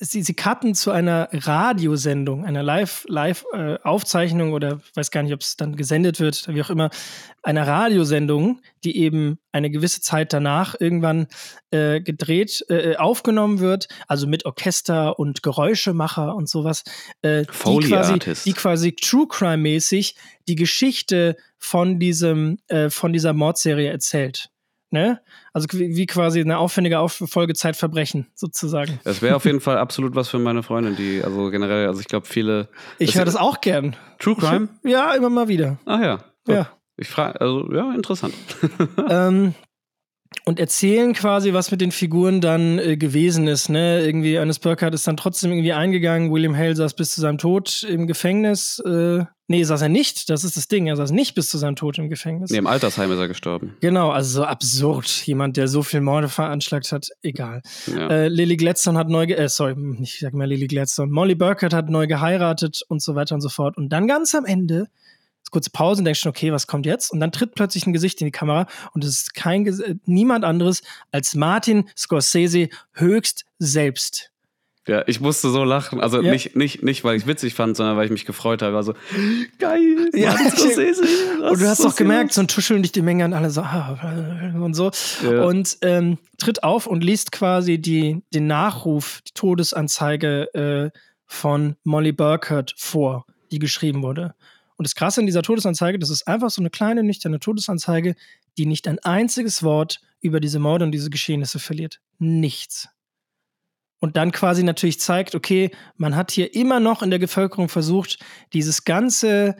sie, sie cutten zu einer Radiosendung, einer Live-Aufzeichnung oder ich weiß gar nicht, ob es dann gesendet wird, wie auch immer, einer Radiosendung, die eben eine gewisse Zeit danach irgendwann äh, gedreht, äh, aufgenommen wird, also mit Orchester und Geräuschemacher und sowas, äh, die, Foley quasi, Artist. die quasi True Crime-mäßig die Geschichte von diesem, äh, von dieser Mordserie erzählt. Ne? Also wie quasi eine aufwendige Auf Folge Zeitverbrechen sozusagen. Das wäre auf jeden Fall absolut was für meine Freundin, die, also generell, also ich glaube, viele. Ich höre das auch gern. True Crime? Ja, immer mal wieder. Ach ja. Gut. Ja. Ich frage, also ja, interessant. ähm, und erzählen quasi, was mit den Figuren dann äh, gewesen ist. Ne? Irgendwie, Ernest Burkhardt ist dann trotzdem irgendwie eingegangen. William Hale saß bis zu seinem Tod im Gefängnis. Äh, nee, saß er nicht. Das ist das Ding. Er saß nicht bis zu seinem Tod im Gefängnis. nee, im Altersheim ist er gestorben. Genau, also so absurd. Jemand, der so viel Morde veranschlagt hat, egal. Ja. Äh, Lily Gladstone hat neu, äh, sorry, nicht, ich sag mal Lily Gladstone. Molly Burkett hat neu geheiratet und so weiter und so fort. Und dann ganz am Ende, kurze Pause und denkst schon, okay, was kommt jetzt? Und dann tritt plötzlich ein Gesicht in die Kamera und es ist kein, äh, niemand anderes als Martin Scorsese höchst selbst. ja, ich musste so lachen. Also Ja. nicht, nicht, nicht, weil ich witzig fand, sondern weil ich mich gefreut habe. Also, geil. *laughs* Ja, Martin Scorsese, Und du hast doch gemerkt, so ein Tuscheln dich die Menge an alle so ah, und so. Ja. Und ähm, tritt auf und liest quasi die, den Nachruf, die Todesanzeige äh, von Molly Burkert vor, die geschrieben wurde. Und das Krasse an dieser Todesanzeige, das ist einfach so eine kleine, nüchterne Todesanzeige, die nicht ein einziges Wort über diese Morde und diese Geschehnisse verliert. Nichts. Und dann quasi natürlich zeigt, okay, man hat hier immer noch in der Bevölkerung versucht, dieses ganze,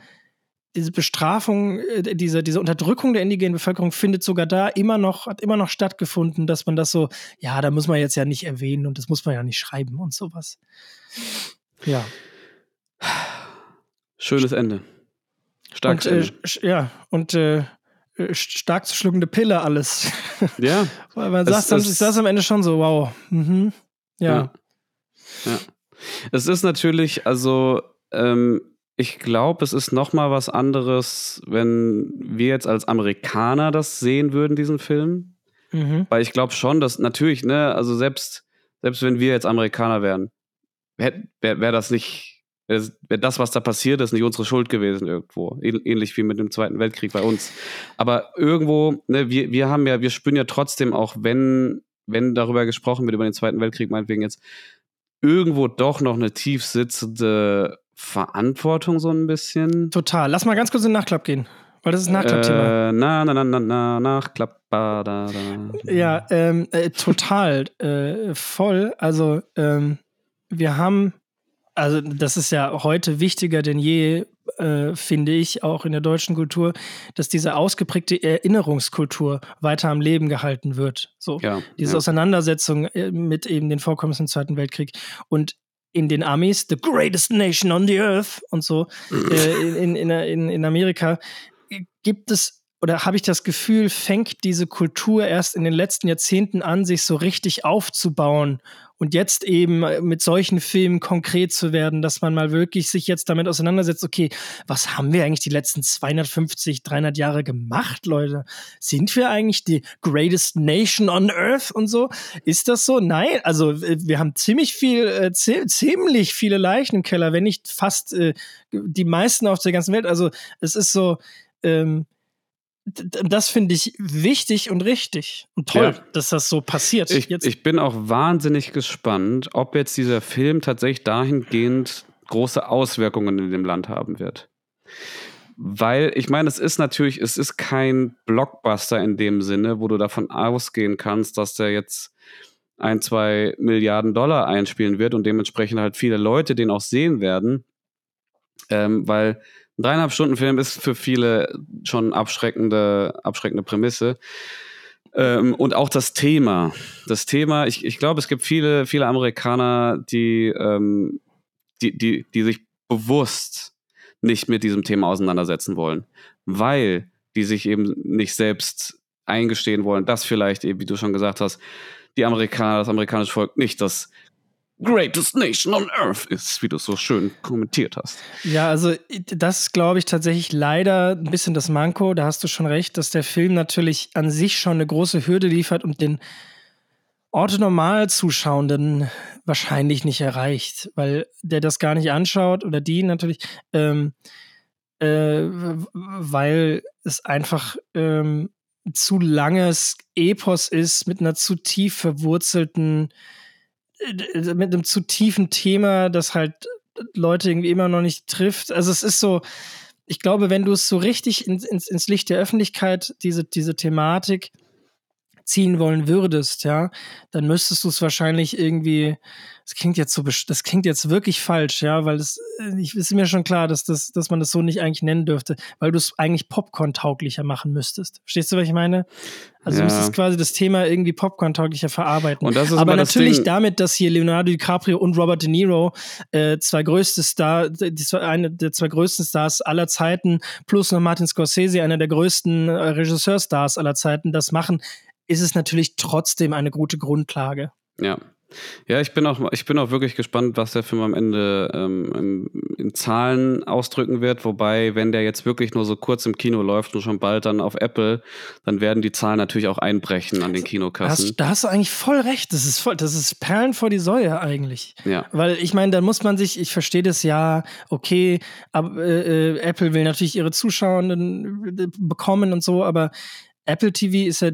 diese Bestrafung, äh, diese, diese Unterdrückung der indigenen Bevölkerung findet sogar da immer noch, hat immer noch stattgefunden, dass man das so, ja, da muss man jetzt ja nicht erwähnen und das muss man ja nicht schreiben und sowas. Ja. Schönes Ende. Starkes und, äh, ja, und äh, äh, stark zu schluckende Pille alles. Ja, *laughs* Weil man Es- sagt dann, es- ich saß am Ende schon so, wow. Mhm. Ja. Ja. Ja. Es ist natürlich, also, ähm, ich glaube, es ist noch mal was anderes, wenn wir jetzt als Amerikaner das sehen würden, diesen Film. Mhm. Weil ich glaube schon, dass natürlich, ne, also selbst, selbst wenn wir jetzt Amerikaner wären, wäre wär das nicht, wäre das, was da passiert ist, nicht unsere Schuld gewesen irgendwo. Ähnlich wie mit dem Zweiten Weltkrieg bei uns. Aber irgendwo, ne, wir, wir haben ja, wir spüren ja trotzdem auch, wenn, wenn darüber gesprochen wird, über den Zweiten Weltkrieg, meinetwegen jetzt, irgendwo doch noch eine tief sitzende Verantwortung so ein bisschen. Total. Lass mal ganz kurz in den Nachklapp gehen. Weil das ist ein Nachklappthema. Äh, na, na, na, na, na, Nachklapp. Da, da. Ja, ähm, äh, total. Äh, voll. Also, ähm, wir haben, also, das ist ja heute wichtiger denn je, äh, finde ich, auch in der deutschen Kultur, dass diese ausgeprägte Erinnerungskultur weiter am Leben gehalten wird. So, ja, diese ja. Auseinandersetzung äh, mit eben den Vorkommnissen im Zweiten Weltkrieg. Und in den Amis, the greatest nation on the earth und so, äh, in, in, in, in Amerika, gibt es oder habe ich das Gefühl, fängt diese Kultur erst in den letzten Jahrzehnten an, sich so richtig aufzubauen und jetzt eben äh, mit solchen Filmen konkret zu werden, dass man mal wirklich sich jetzt damit auseinandersetzt, okay, was haben wir eigentlich die letzten 250, 300 Jahre gemacht, Leute? Sind wir eigentlich die greatest nation on earth und so? Ist das so? Nein, also wir haben ziemlich viel, äh, ziemlich viele Leichen im Keller, wenn nicht fast äh, die meisten auf der ganzen Welt. Also es ist so, ähm, das finde ich wichtig und richtig und toll, ja. dass das so passiert. Ich, ich, bin auch wahnsinnig gespannt, ob jetzt dieser Film tatsächlich dahingehend große Auswirkungen in dem Land haben wird. Weil, ich meine, es ist natürlich, es ist kein Blockbuster in dem Sinne, wo du davon ausgehen kannst, dass der jetzt ein, zwei Milliarden Dollar einspielen wird und dementsprechend halt viele Leute den auch sehen werden. Ähm, weil ein dreieinhalb Stunden Film ist für viele schon abschreckende, abschreckende Prämisse. Ähm, und auch das Thema. Das Thema, ich, ich glaube, es gibt viele, viele Amerikaner, die, ähm, die, die, die sich bewusst nicht mit diesem Thema auseinandersetzen wollen, weil die sich eben nicht selbst eingestehen wollen, dass vielleicht eben, wie du schon gesagt hast, die Amerikaner, das amerikanische Volk nicht das greatest nation on earth ist, wie du so schön kommentiert hast. Ja, also das glaube ich tatsächlich leider ein bisschen das Manko, da hast du schon recht, dass der Film natürlich an sich schon eine große Hürde liefert und den Orthonormal-Zuschauenden wahrscheinlich nicht erreicht, weil der das gar nicht anschaut oder die natürlich, ähm, äh, weil es einfach ähm, zu langes Epos ist mit einer zu tief verwurzelten mit einem zu tiefen Thema, das halt Leute irgendwie immer noch nicht trifft. Also es ist so, ich glaube, wenn du es so richtig ins, ins, ins Licht der Öffentlichkeit, diese, diese Thematik ziehen wollen würdest, ja, dann müsstest du es wahrscheinlich irgendwie das klingt jetzt so, das klingt jetzt wirklich falsch, ja, weil das, äh, ich ist mir schon klar, dass das, dass man das so nicht eigentlich nennen dürfte, weil du es eigentlich Popcorn-tauglicher machen müsstest. Verstehst du, was ich meine? Also ja. du müsstest quasi das Thema irgendwie Popcorn-tauglicher verarbeiten. Aber natürlich das damit, dass hier Leonardo DiCaprio und Robert De Niro äh, zwei größte Star, die, eine der zwei größten Stars aller Zeiten, plus noch Martin Scorsese, einer der größten äh, Regisseurstars aller Zeiten, das machen, ist es natürlich trotzdem eine gute Grundlage. Ja, ja, ich bin auch, ich bin auch wirklich gespannt, was der Film am Ende ähm, in, Zahlen ausdrücken wird. Wobei, wenn der jetzt wirklich nur so kurz im Kino läuft und schon bald dann auf Apple, dann werden die Zahlen natürlich auch einbrechen an den Kinokassen. Hast, da hast du eigentlich voll recht. Das ist voll, das ist Perlen vor die Säue eigentlich. Ja. Weil ich meine, da muss man sich, ich verstehe das ja, okay, aber äh, äh Apple will natürlich ihre Zuschauenden äh, bekommen und so, aber Apple TV ist ja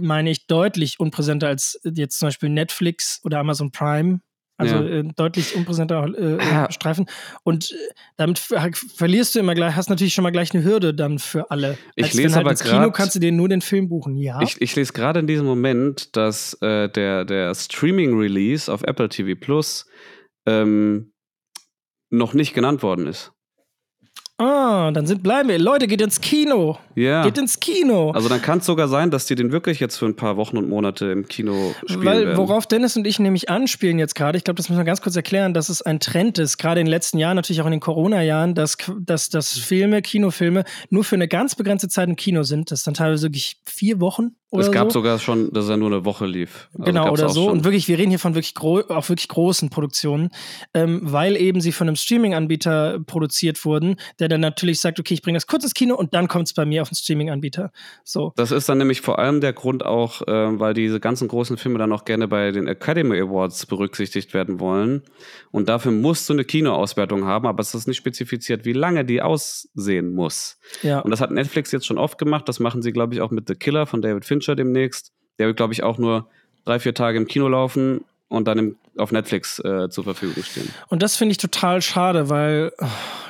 meine ich, deutlich unpräsenter als jetzt zum Beispiel Netflix oder Amazon Prime. Also ja. äh, deutlich unpräsenter äh, *clears throat* äh Streifen. Und äh, damit verlierst du immer gleich, hast natürlich schon mal gleich eine Hürde dann für alle. Ich als lese halt aber gerade. Kino kannst du dir nur den Film buchen, ja. Ich, ich lese gerade in diesem Moment, dass äh, der, der Streaming-Release auf Apple TV Plus ähm, noch nicht genannt worden ist. Ah, dann sind bleiben wir. Leute, geht ins Kino. Ja. Geht ins Kino. Also dann kann es sogar sein, dass die den wirklich jetzt für ein paar Wochen und Monate im Kino spielen Weil, werden. worauf Dennis und ich nämlich anspielen jetzt gerade, ich glaube, das müssen wir ganz kurz erklären, dass es ein Trend ist, gerade in den letzten Jahren, natürlich auch in den Corona-Jahren, dass, dass, dass Filme, Kinofilme nur für eine ganz begrenzte Zeit im Kino sind. Das ist dann teilweise wirklich vier Wochen Oder es gab so. sogar schon, dass er nur eine Woche lief. Also genau, oder so. schon. Und wirklich, wir reden hier von wirklich, auch wirklich großen Produktionen, ähm, weil eben sie von einem Streaming-Anbieter produziert wurden, der dann natürlich sagt, okay, ich bringe das kurz ins Kino und dann kommt es bei mir auf den Streaming-Anbieter. So. Das ist dann nämlich vor allem der Grund auch, äh, weil diese ganzen großen Filme dann auch gerne bei den Academy Awards berücksichtigt werden wollen. Und dafür musst du eine Kinoauswertung haben, aber es ist nicht spezifiziert, wie lange die aussehen muss. Ja. Und das hat Netflix jetzt schon oft gemacht. Das machen sie, glaube ich, auch mit The Killer von David Fincher demnächst. Der wird, glaube ich, auch nur drei, vier Tage im Kino laufen und dann im, auf Netflix äh, zur Verfügung stehen. Und das finde ich total schade, weil, oh,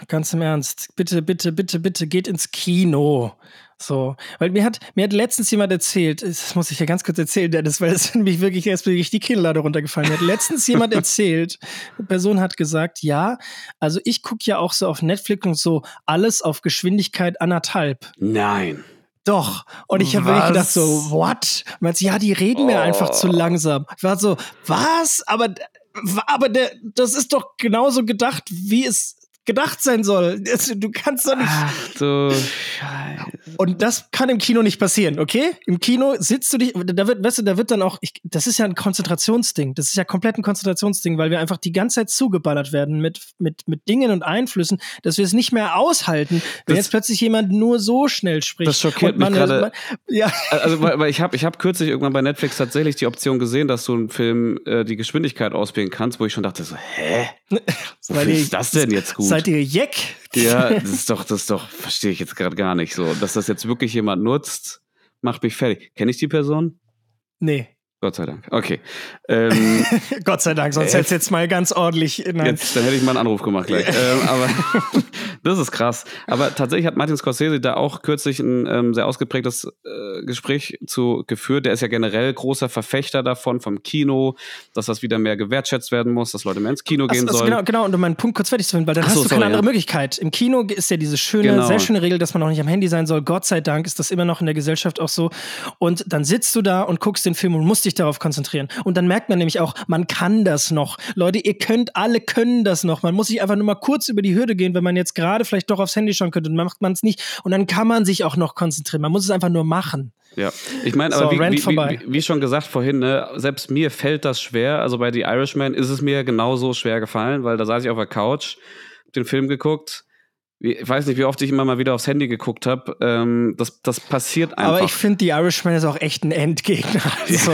ganz im Ernst, bitte, bitte, bitte, bitte geht ins Kino. So, weil mir hat, mir hat letztens jemand erzählt, das muss ich ja ganz kurz erzählen, Dennis, weil es *laughs* mich wirklich erst wirklich die Kinnlade runtergefallen. Mir hat letztens jemand erzählt, eine Person hat gesagt, ja, also ich gucke ja auch so auf Netflix und so alles auf Geschwindigkeit anderthalb. Nein. Doch. Und ich habe wirklich gedacht so, what? Meinst ja, die reden mir Oh. einfach zu langsam. Ich war so, was? Aber, aber der, das ist doch genauso gedacht, wie es gedacht sein soll. Du kannst doch nicht. Ach du Scheiße. Und das kann im Kino nicht passieren, okay? Im Kino sitzt du dich, da wird, weißt du, da wird dann auch, ich, das ist ja ein Konzentrationsding. Das ist ja komplett ein Konzentrationsding, weil wir einfach die ganze Zeit zugeballert werden mit, mit, mit Dingen und Einflüssen, dass wir es nicht mehr aushalten, wenn Das- jetzt plötzlich jemand nur so schnell spricht. Das schockiert man- mich gerade. Ja, Also, weil, weil ich habe ich hab kürzlich irgendwann bei Netflix tatsächlich die Option gesehen, dass du einen Film äh, die Geschwindigkeit auswählen kannst, wo ich schon dachte so, hä? *laughs* Wofür ist das denn jetzt gut? Seid ihr Jeck? Ja, das ist doch, das ist doch, verstehe ich jetzt gerade gar nicht so. Dass das jetzt wirklich jemand nutzt, macht mich fertig. Kenne ich die Person? Nee. Gott sei Dank. Okay. Ähm, *laughs* Gott sei Dank, sonst Äh, hätte jetzt mal ganz ordentlich. Nein. jetzt, dann hätte ich mal einen Anruf gemacht gleich. ähm, aber *laughs* *laughs* das ist krass. Aber tatsächlich hat Martin Scorsese da auch kürzlich ein ähm, sehr ausgeprägtes äh, Gespräch zu geführt. Der ist ja generell großer Verfechter davon, vom Kino, dass das wieder mehr gewertschätzt werden muss, dass Leute mehr ins Kino Ach, gehen also sollen. genau, genau, und um meinen Punkt kurz fertig zu finden, weil dann Ach hast so, du keine sorry, andere ja. Möglichkeit. Im Kino ist ja diese schöne, Genau. sehr schöne Regel, dass man auch nicht am Handy sein soll. Gott sei Dank ist das immer noch in der Gesellschaft auch so. Und dann sitzt du da und guckst den Film und musst dich darauf konzentrieren. Und dann merkt man nämlich auch, man kann das noch. Leute, ihr könnt, alle können das noch. Man muss sich einfach nur mal kurz über die Hürde gehen, wenn man jetzt gerade vielleicht doch aufs Handy schauen könnte und dann macht man es nicht. Und dann kann man sich auch noch konzentrieren. Man muss es einfach nur machen. Ja, ich meine, So, aber wie, Rant wie, vorbei. wie, wie schon gesagt vorhin, ne, selbst mir fällt das schwer. Also bei The Irishman ist es mir genauso schwer gefallen, weil da saß ich auf der Couch, hab den Film geguckt. Ich weiß nicht, wie oft ich immer mal wieder aufs Handy geguckt habe. Ähm, das, das passiert einfach. Aber ich finde, The Irishman ist auch echt ein Endgegner. *laughs* Also,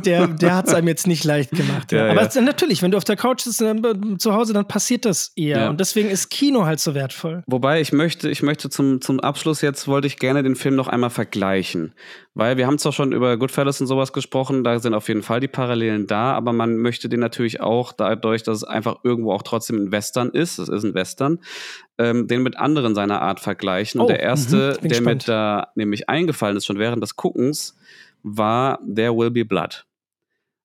der, der hat es einem jetzt nicht leicht gemacht. Ja. Ja, Aber ja. es- natürlich, wenn du auf der Couch sitzt äh, zu Hause, dann passiert das eher. Ja. Und deswegen ist Kino halt so wertvoll. Wobei ich möchte, ich möchte zum, zum Abschluss jetzt wollte ich gerne den Film noch einmal vergleichen. Weil wir haben zwar schon über Goodfellas und sowas gesprochen, da sind auf jeden Fall die Parallelen da, aber man möchte den natürlich auch dadurch, dass es einfach irgendwo auch trotzdem ein Western ist, es ist ein Western, ähm, den mit anderen seiner Art vergleichen. Oh, und der erste, mhm, der gespannt. mir da nämlich eingefallen ist, schon während des Guckens, war There Will Be Blood.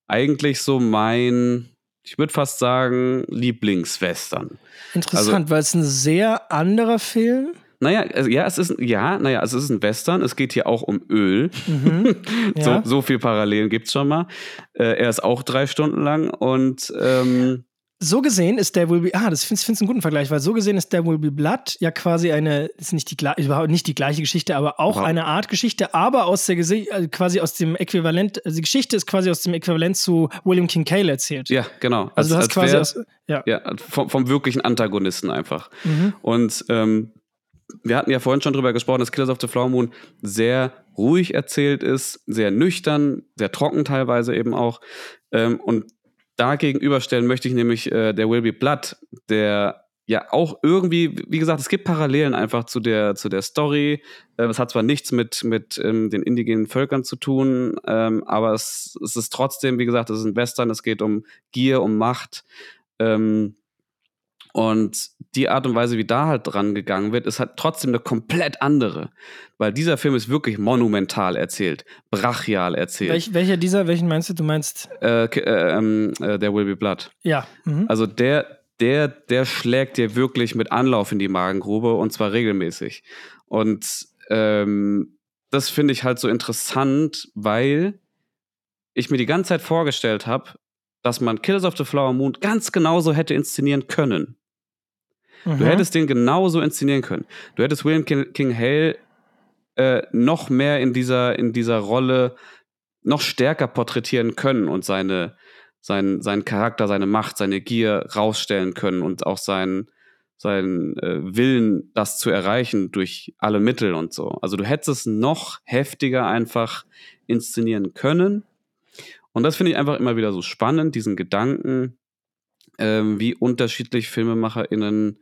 Eigentlich so mein, ich würde fast sagen, Lieblingswestern. Interessant, weil es ein sehr anderer Film. Naja, also, ja, es ist, ja, naja, es ist ein Western. Es geht hier auch um Öl. Mhm. *laughs* Ja. so, so viel Parallelen gibt's schon mal. Äh, er ist auch drei Stunden lang und ähm, So gesehen ist der Will Be, ah, das finde ich einen guten Vergleich, weil so gesehen ist der Will Be Blood ja quasi eine, ist nicht die, überhaupt nicht die gleiche Geschichte, aber auch Überhaupt. eine Art Geschichte, aber aus der, äh, quasi aus dem Äquivalent, also die Geschichte ist quasi aus dem Äquivalent zu William King Cale erzählt. ja, genau. Also du hast quasi aus, ja. ja, vom, vom wirklichen Antagonisten einfach. Mhm. Und ähm, wir hatten ja vorhin schon drüber gesprochen, dass Killers of the Flower Moon sehr ruhig erzählt ist, sehr nüchtern, sehr trocken teilweise eben auch. Ähm, und da gegenüberstellen möchte ich nämlich äh, der Will Be Blood, der ja auch irgendwie, wie gesagt, es gibt Parallelen einfach zu der, zu der Story. Ähm, es hat zwar nichts mit, mit ähm, den indigenen Völkern zu tun, ähm, aber es, es ist trotzdem, wie gesagt, es ist ein Western, es geht um Gier, um Macht. Ähm, und die Art und Weise, wie da halt dran gegangen wird, ist halt trotzdem eine komplett andere. Weil dieser Film ist wirklich monumental erzählt, brachial erzählt. Welch, welcher dieser, welchen meinst du? Du meinst, Äh, äh, ähm, äh, There Will Be Blood. ja. Mhm. Also der, der, der schlägt dir wirklich mit Anlauf in die Magengrube und zwar regelmäßig. Und ähm, das finde ich halt so interessant, weil ich mir die ganze Zeit vorgestellt habe, dass man Killers of the Flower Moon ganz genauso hätte inszenieren können. Mhm. Du hättest den genauso inszenieren können. Du hättest William King, King Hale äh, noch mehr in dieser, in dieser Rolle noch stärker porträtieren können und seine, sein, seinen Charakter, seine Macht, seine Gier rausstellen können und auch seinen, seinen äh, Willen, das zu erreichen durch alle Mittel und so. Also du hättest es noch heftiger einfach inszenieren können. Und das finde ich einfach immer wieder so spannend, diesen Gedanken, ähm, wie unterschiedlich FilmemacherInnen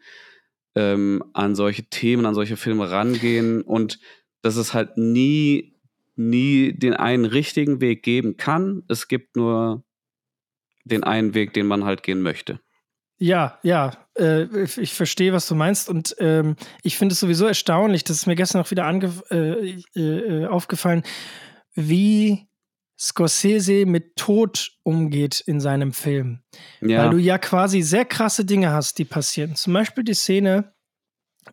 ähm, an solche Themen, an solche Filme rangehen und dass es halt nie, nie den einen richtigen Weg geben kann. Es gibt nur den einen Weg, den man halt gehen möchte. Ja, ja, äh, ich verstehe, was du meinst und ähm, ich finde es sowieso erstaunlich, das ist mir gestern auch wieder äh, äh, aufgefallen, wie Scorsese mit Tod umgeht in seinem Film. Ja. Weil du ja quasi sehr krasse Dinge hast, die passieren. Zum Beispiel die Szene,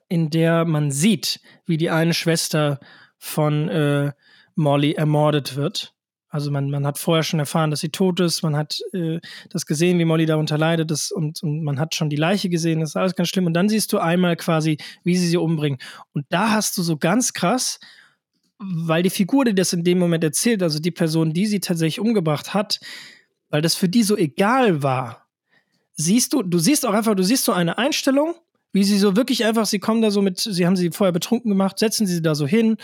in der man sieht, wie die eine Schwester von äh, Molly ermordet wird. Also man, man hat vorher schon erfahren, dass sie tot ist, man hat äh, das gesehen, wie Molly darunter leidet das, und, und man hat schon die Leiche gesehen, das ist alles ganz schlimm. Und dann siehst du einmal quasi, wie sie sie umbringen. Und da hast du so ganz krass, weil die Figur, die das in dem Moment erzählt, also die Person, die sie tatsächlich umgebracht hat, weil das für die so egal war, siehst du, du siehst auch einfach, du siehst so eine Einstellung, wie sie so wirklich einfach, sie kommen da so mit, sie haben sie vorher betrunken gemacht, setzen sie da so hin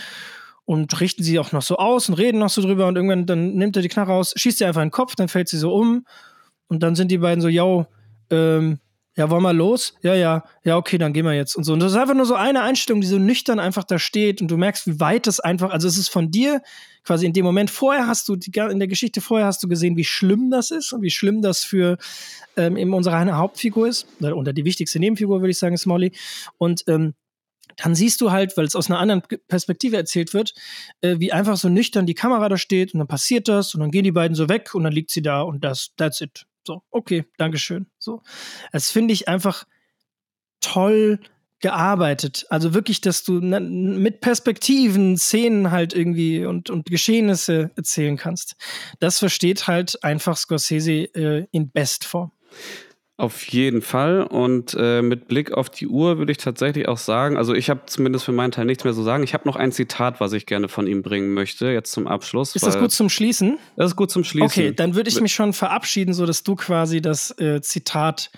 und richten sie auch noch so aus und reden noch so drüber und irgendwann dann nimmt er die Knarre raus, schießt sie einfach in den Kopf, dann fällt sie so um und dann sind die beiden so, yo, ähm, ja, wollen wir los? Ja, ja, ja, okay, dann gehen wir jetzt. Und so. Und das ist einfach nur so eine Einstellung, die so nüchtern einfach da steht. Und du merkst, wie weit es einfach, also es ist von dir quasi in dem Moment. Vorher hast du, die, in der Geschichte vorher hast du gesehen, wie schlimm das ist und wie schlimm das für ähm, eben unsere Hauptfigur ist, oder die wichtigste Nebenfigur, würde ich sagen, ist Molly. Und ähm, dann siehst du halt, weil es aus einer anderen Perspektive erzählt wird, äh, wie einfach so nüchtern die Kamera da steht. Und dann passiert das. Und dann gehen die beiden so weg. Und dann liegt sie da. Und das, that's it. So, okay, Dankeschön. So. Das finde ich einfach toll gearbeitet. Also wirklich, dass du mit Perspektiven, Szenen halt irgendwie und, und Geschehnisse erzählen kannst. Das versteht halt einfach Scorsese äh, in Bestform. Auf jeden Fall. Und äh, mit Blick auf die Uhr würde ich tatsächlich auch sagen, also ich habe zumindest für meinen Teil nichts mehr zu sagen. Ich habe noch ein Zitat, was ich gerne von ihm bringen möchte, jetzt zum Abschluss. Ist das gut zum Schließen? Das ist gut zum Schließen. Okay, dann würde ich mich schon verabschieden, sodass du quasi das äh, Zitat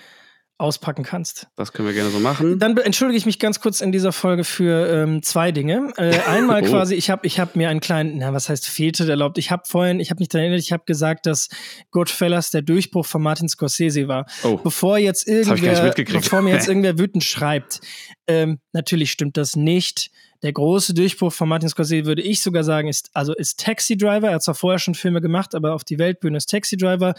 auspacken kannst. Das können wir gerne so machen. Dann entschuldige ich mich ganz kurz in dieser Folge für ähm, zwei Dinge. Äh, einmal *laughs* oh. quasi, ich habe ich hab mir einen kleinen, na was heißt Fehltritt erlaubt. Ich habe vorhin, ich habe mich daran erinnert, ich habe gesagt, dass Goodfellas der Durchbruch von Martin Scorsese war. Oh. Bevor jetzt irgendwer, bevor mir jetzt *laughs* irgendwer wütend schreibt. Ähm, natürlich stimmt das nicht. Der große Durchbruch von Martin Scorsese, würde ich sogar sagen, ist, also ist Taxi Driver. Er hat zwar vorher schon Filme gemacht, aber auf die Weltbühne ist Taxi Driver.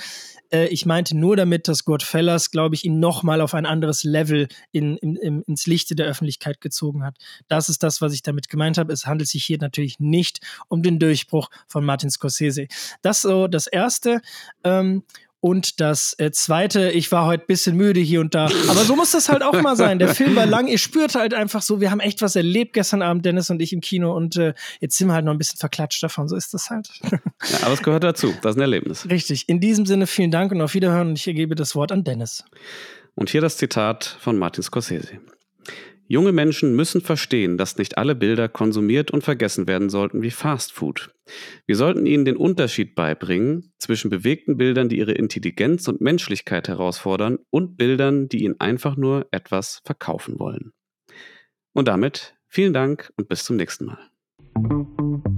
Äh, ich meinte nur damit, dass Godfellas, glaube ich, ihn nochmal auf ein anderes Level in, in, in, ins Lichte der Öffentlichkeit gezogen hat. Das ist das, was ich damit gemeint habe. Es handelt sich hier natürlich nicht um den Durchbruch von Martin Scorsese. Das so das Erste. Ähm, und das äh, zweite, ich war heute ein bisschen müde hier und da. Aber so muss das halt auch mal sein. Der Film war lang, ihr spürt halt einfach so, wir haben echt was erlebt gestern Abend, Dennis und ich im Kino. Und äh, jetzt sind wir halt noch ein bisschen verklatscht davon. So ist das halt. ja, aber es gehört dazu. Das ist ein Erlebnis. Richtig. In diesem Sinne vielen Dank und auf Wiederhören. Und ich ergebe das Wort an Dennis. Und hier das Zitat von Martin Scorsese. Junge Menschen müssen verstehen, dass nicht alle Bilder konsumiert und vergessen werden sollten wie Fast Food. Wir sollten ihnen den Unterschied beibringen zwischen bewegten Bildern, die ihre Intelligenz und Menschlichkeit herausfordern, und Bildern, die ihnen einfach nur etwas verkaufen wollen. Und damit vielen Dank und bis zum nächsten Mal.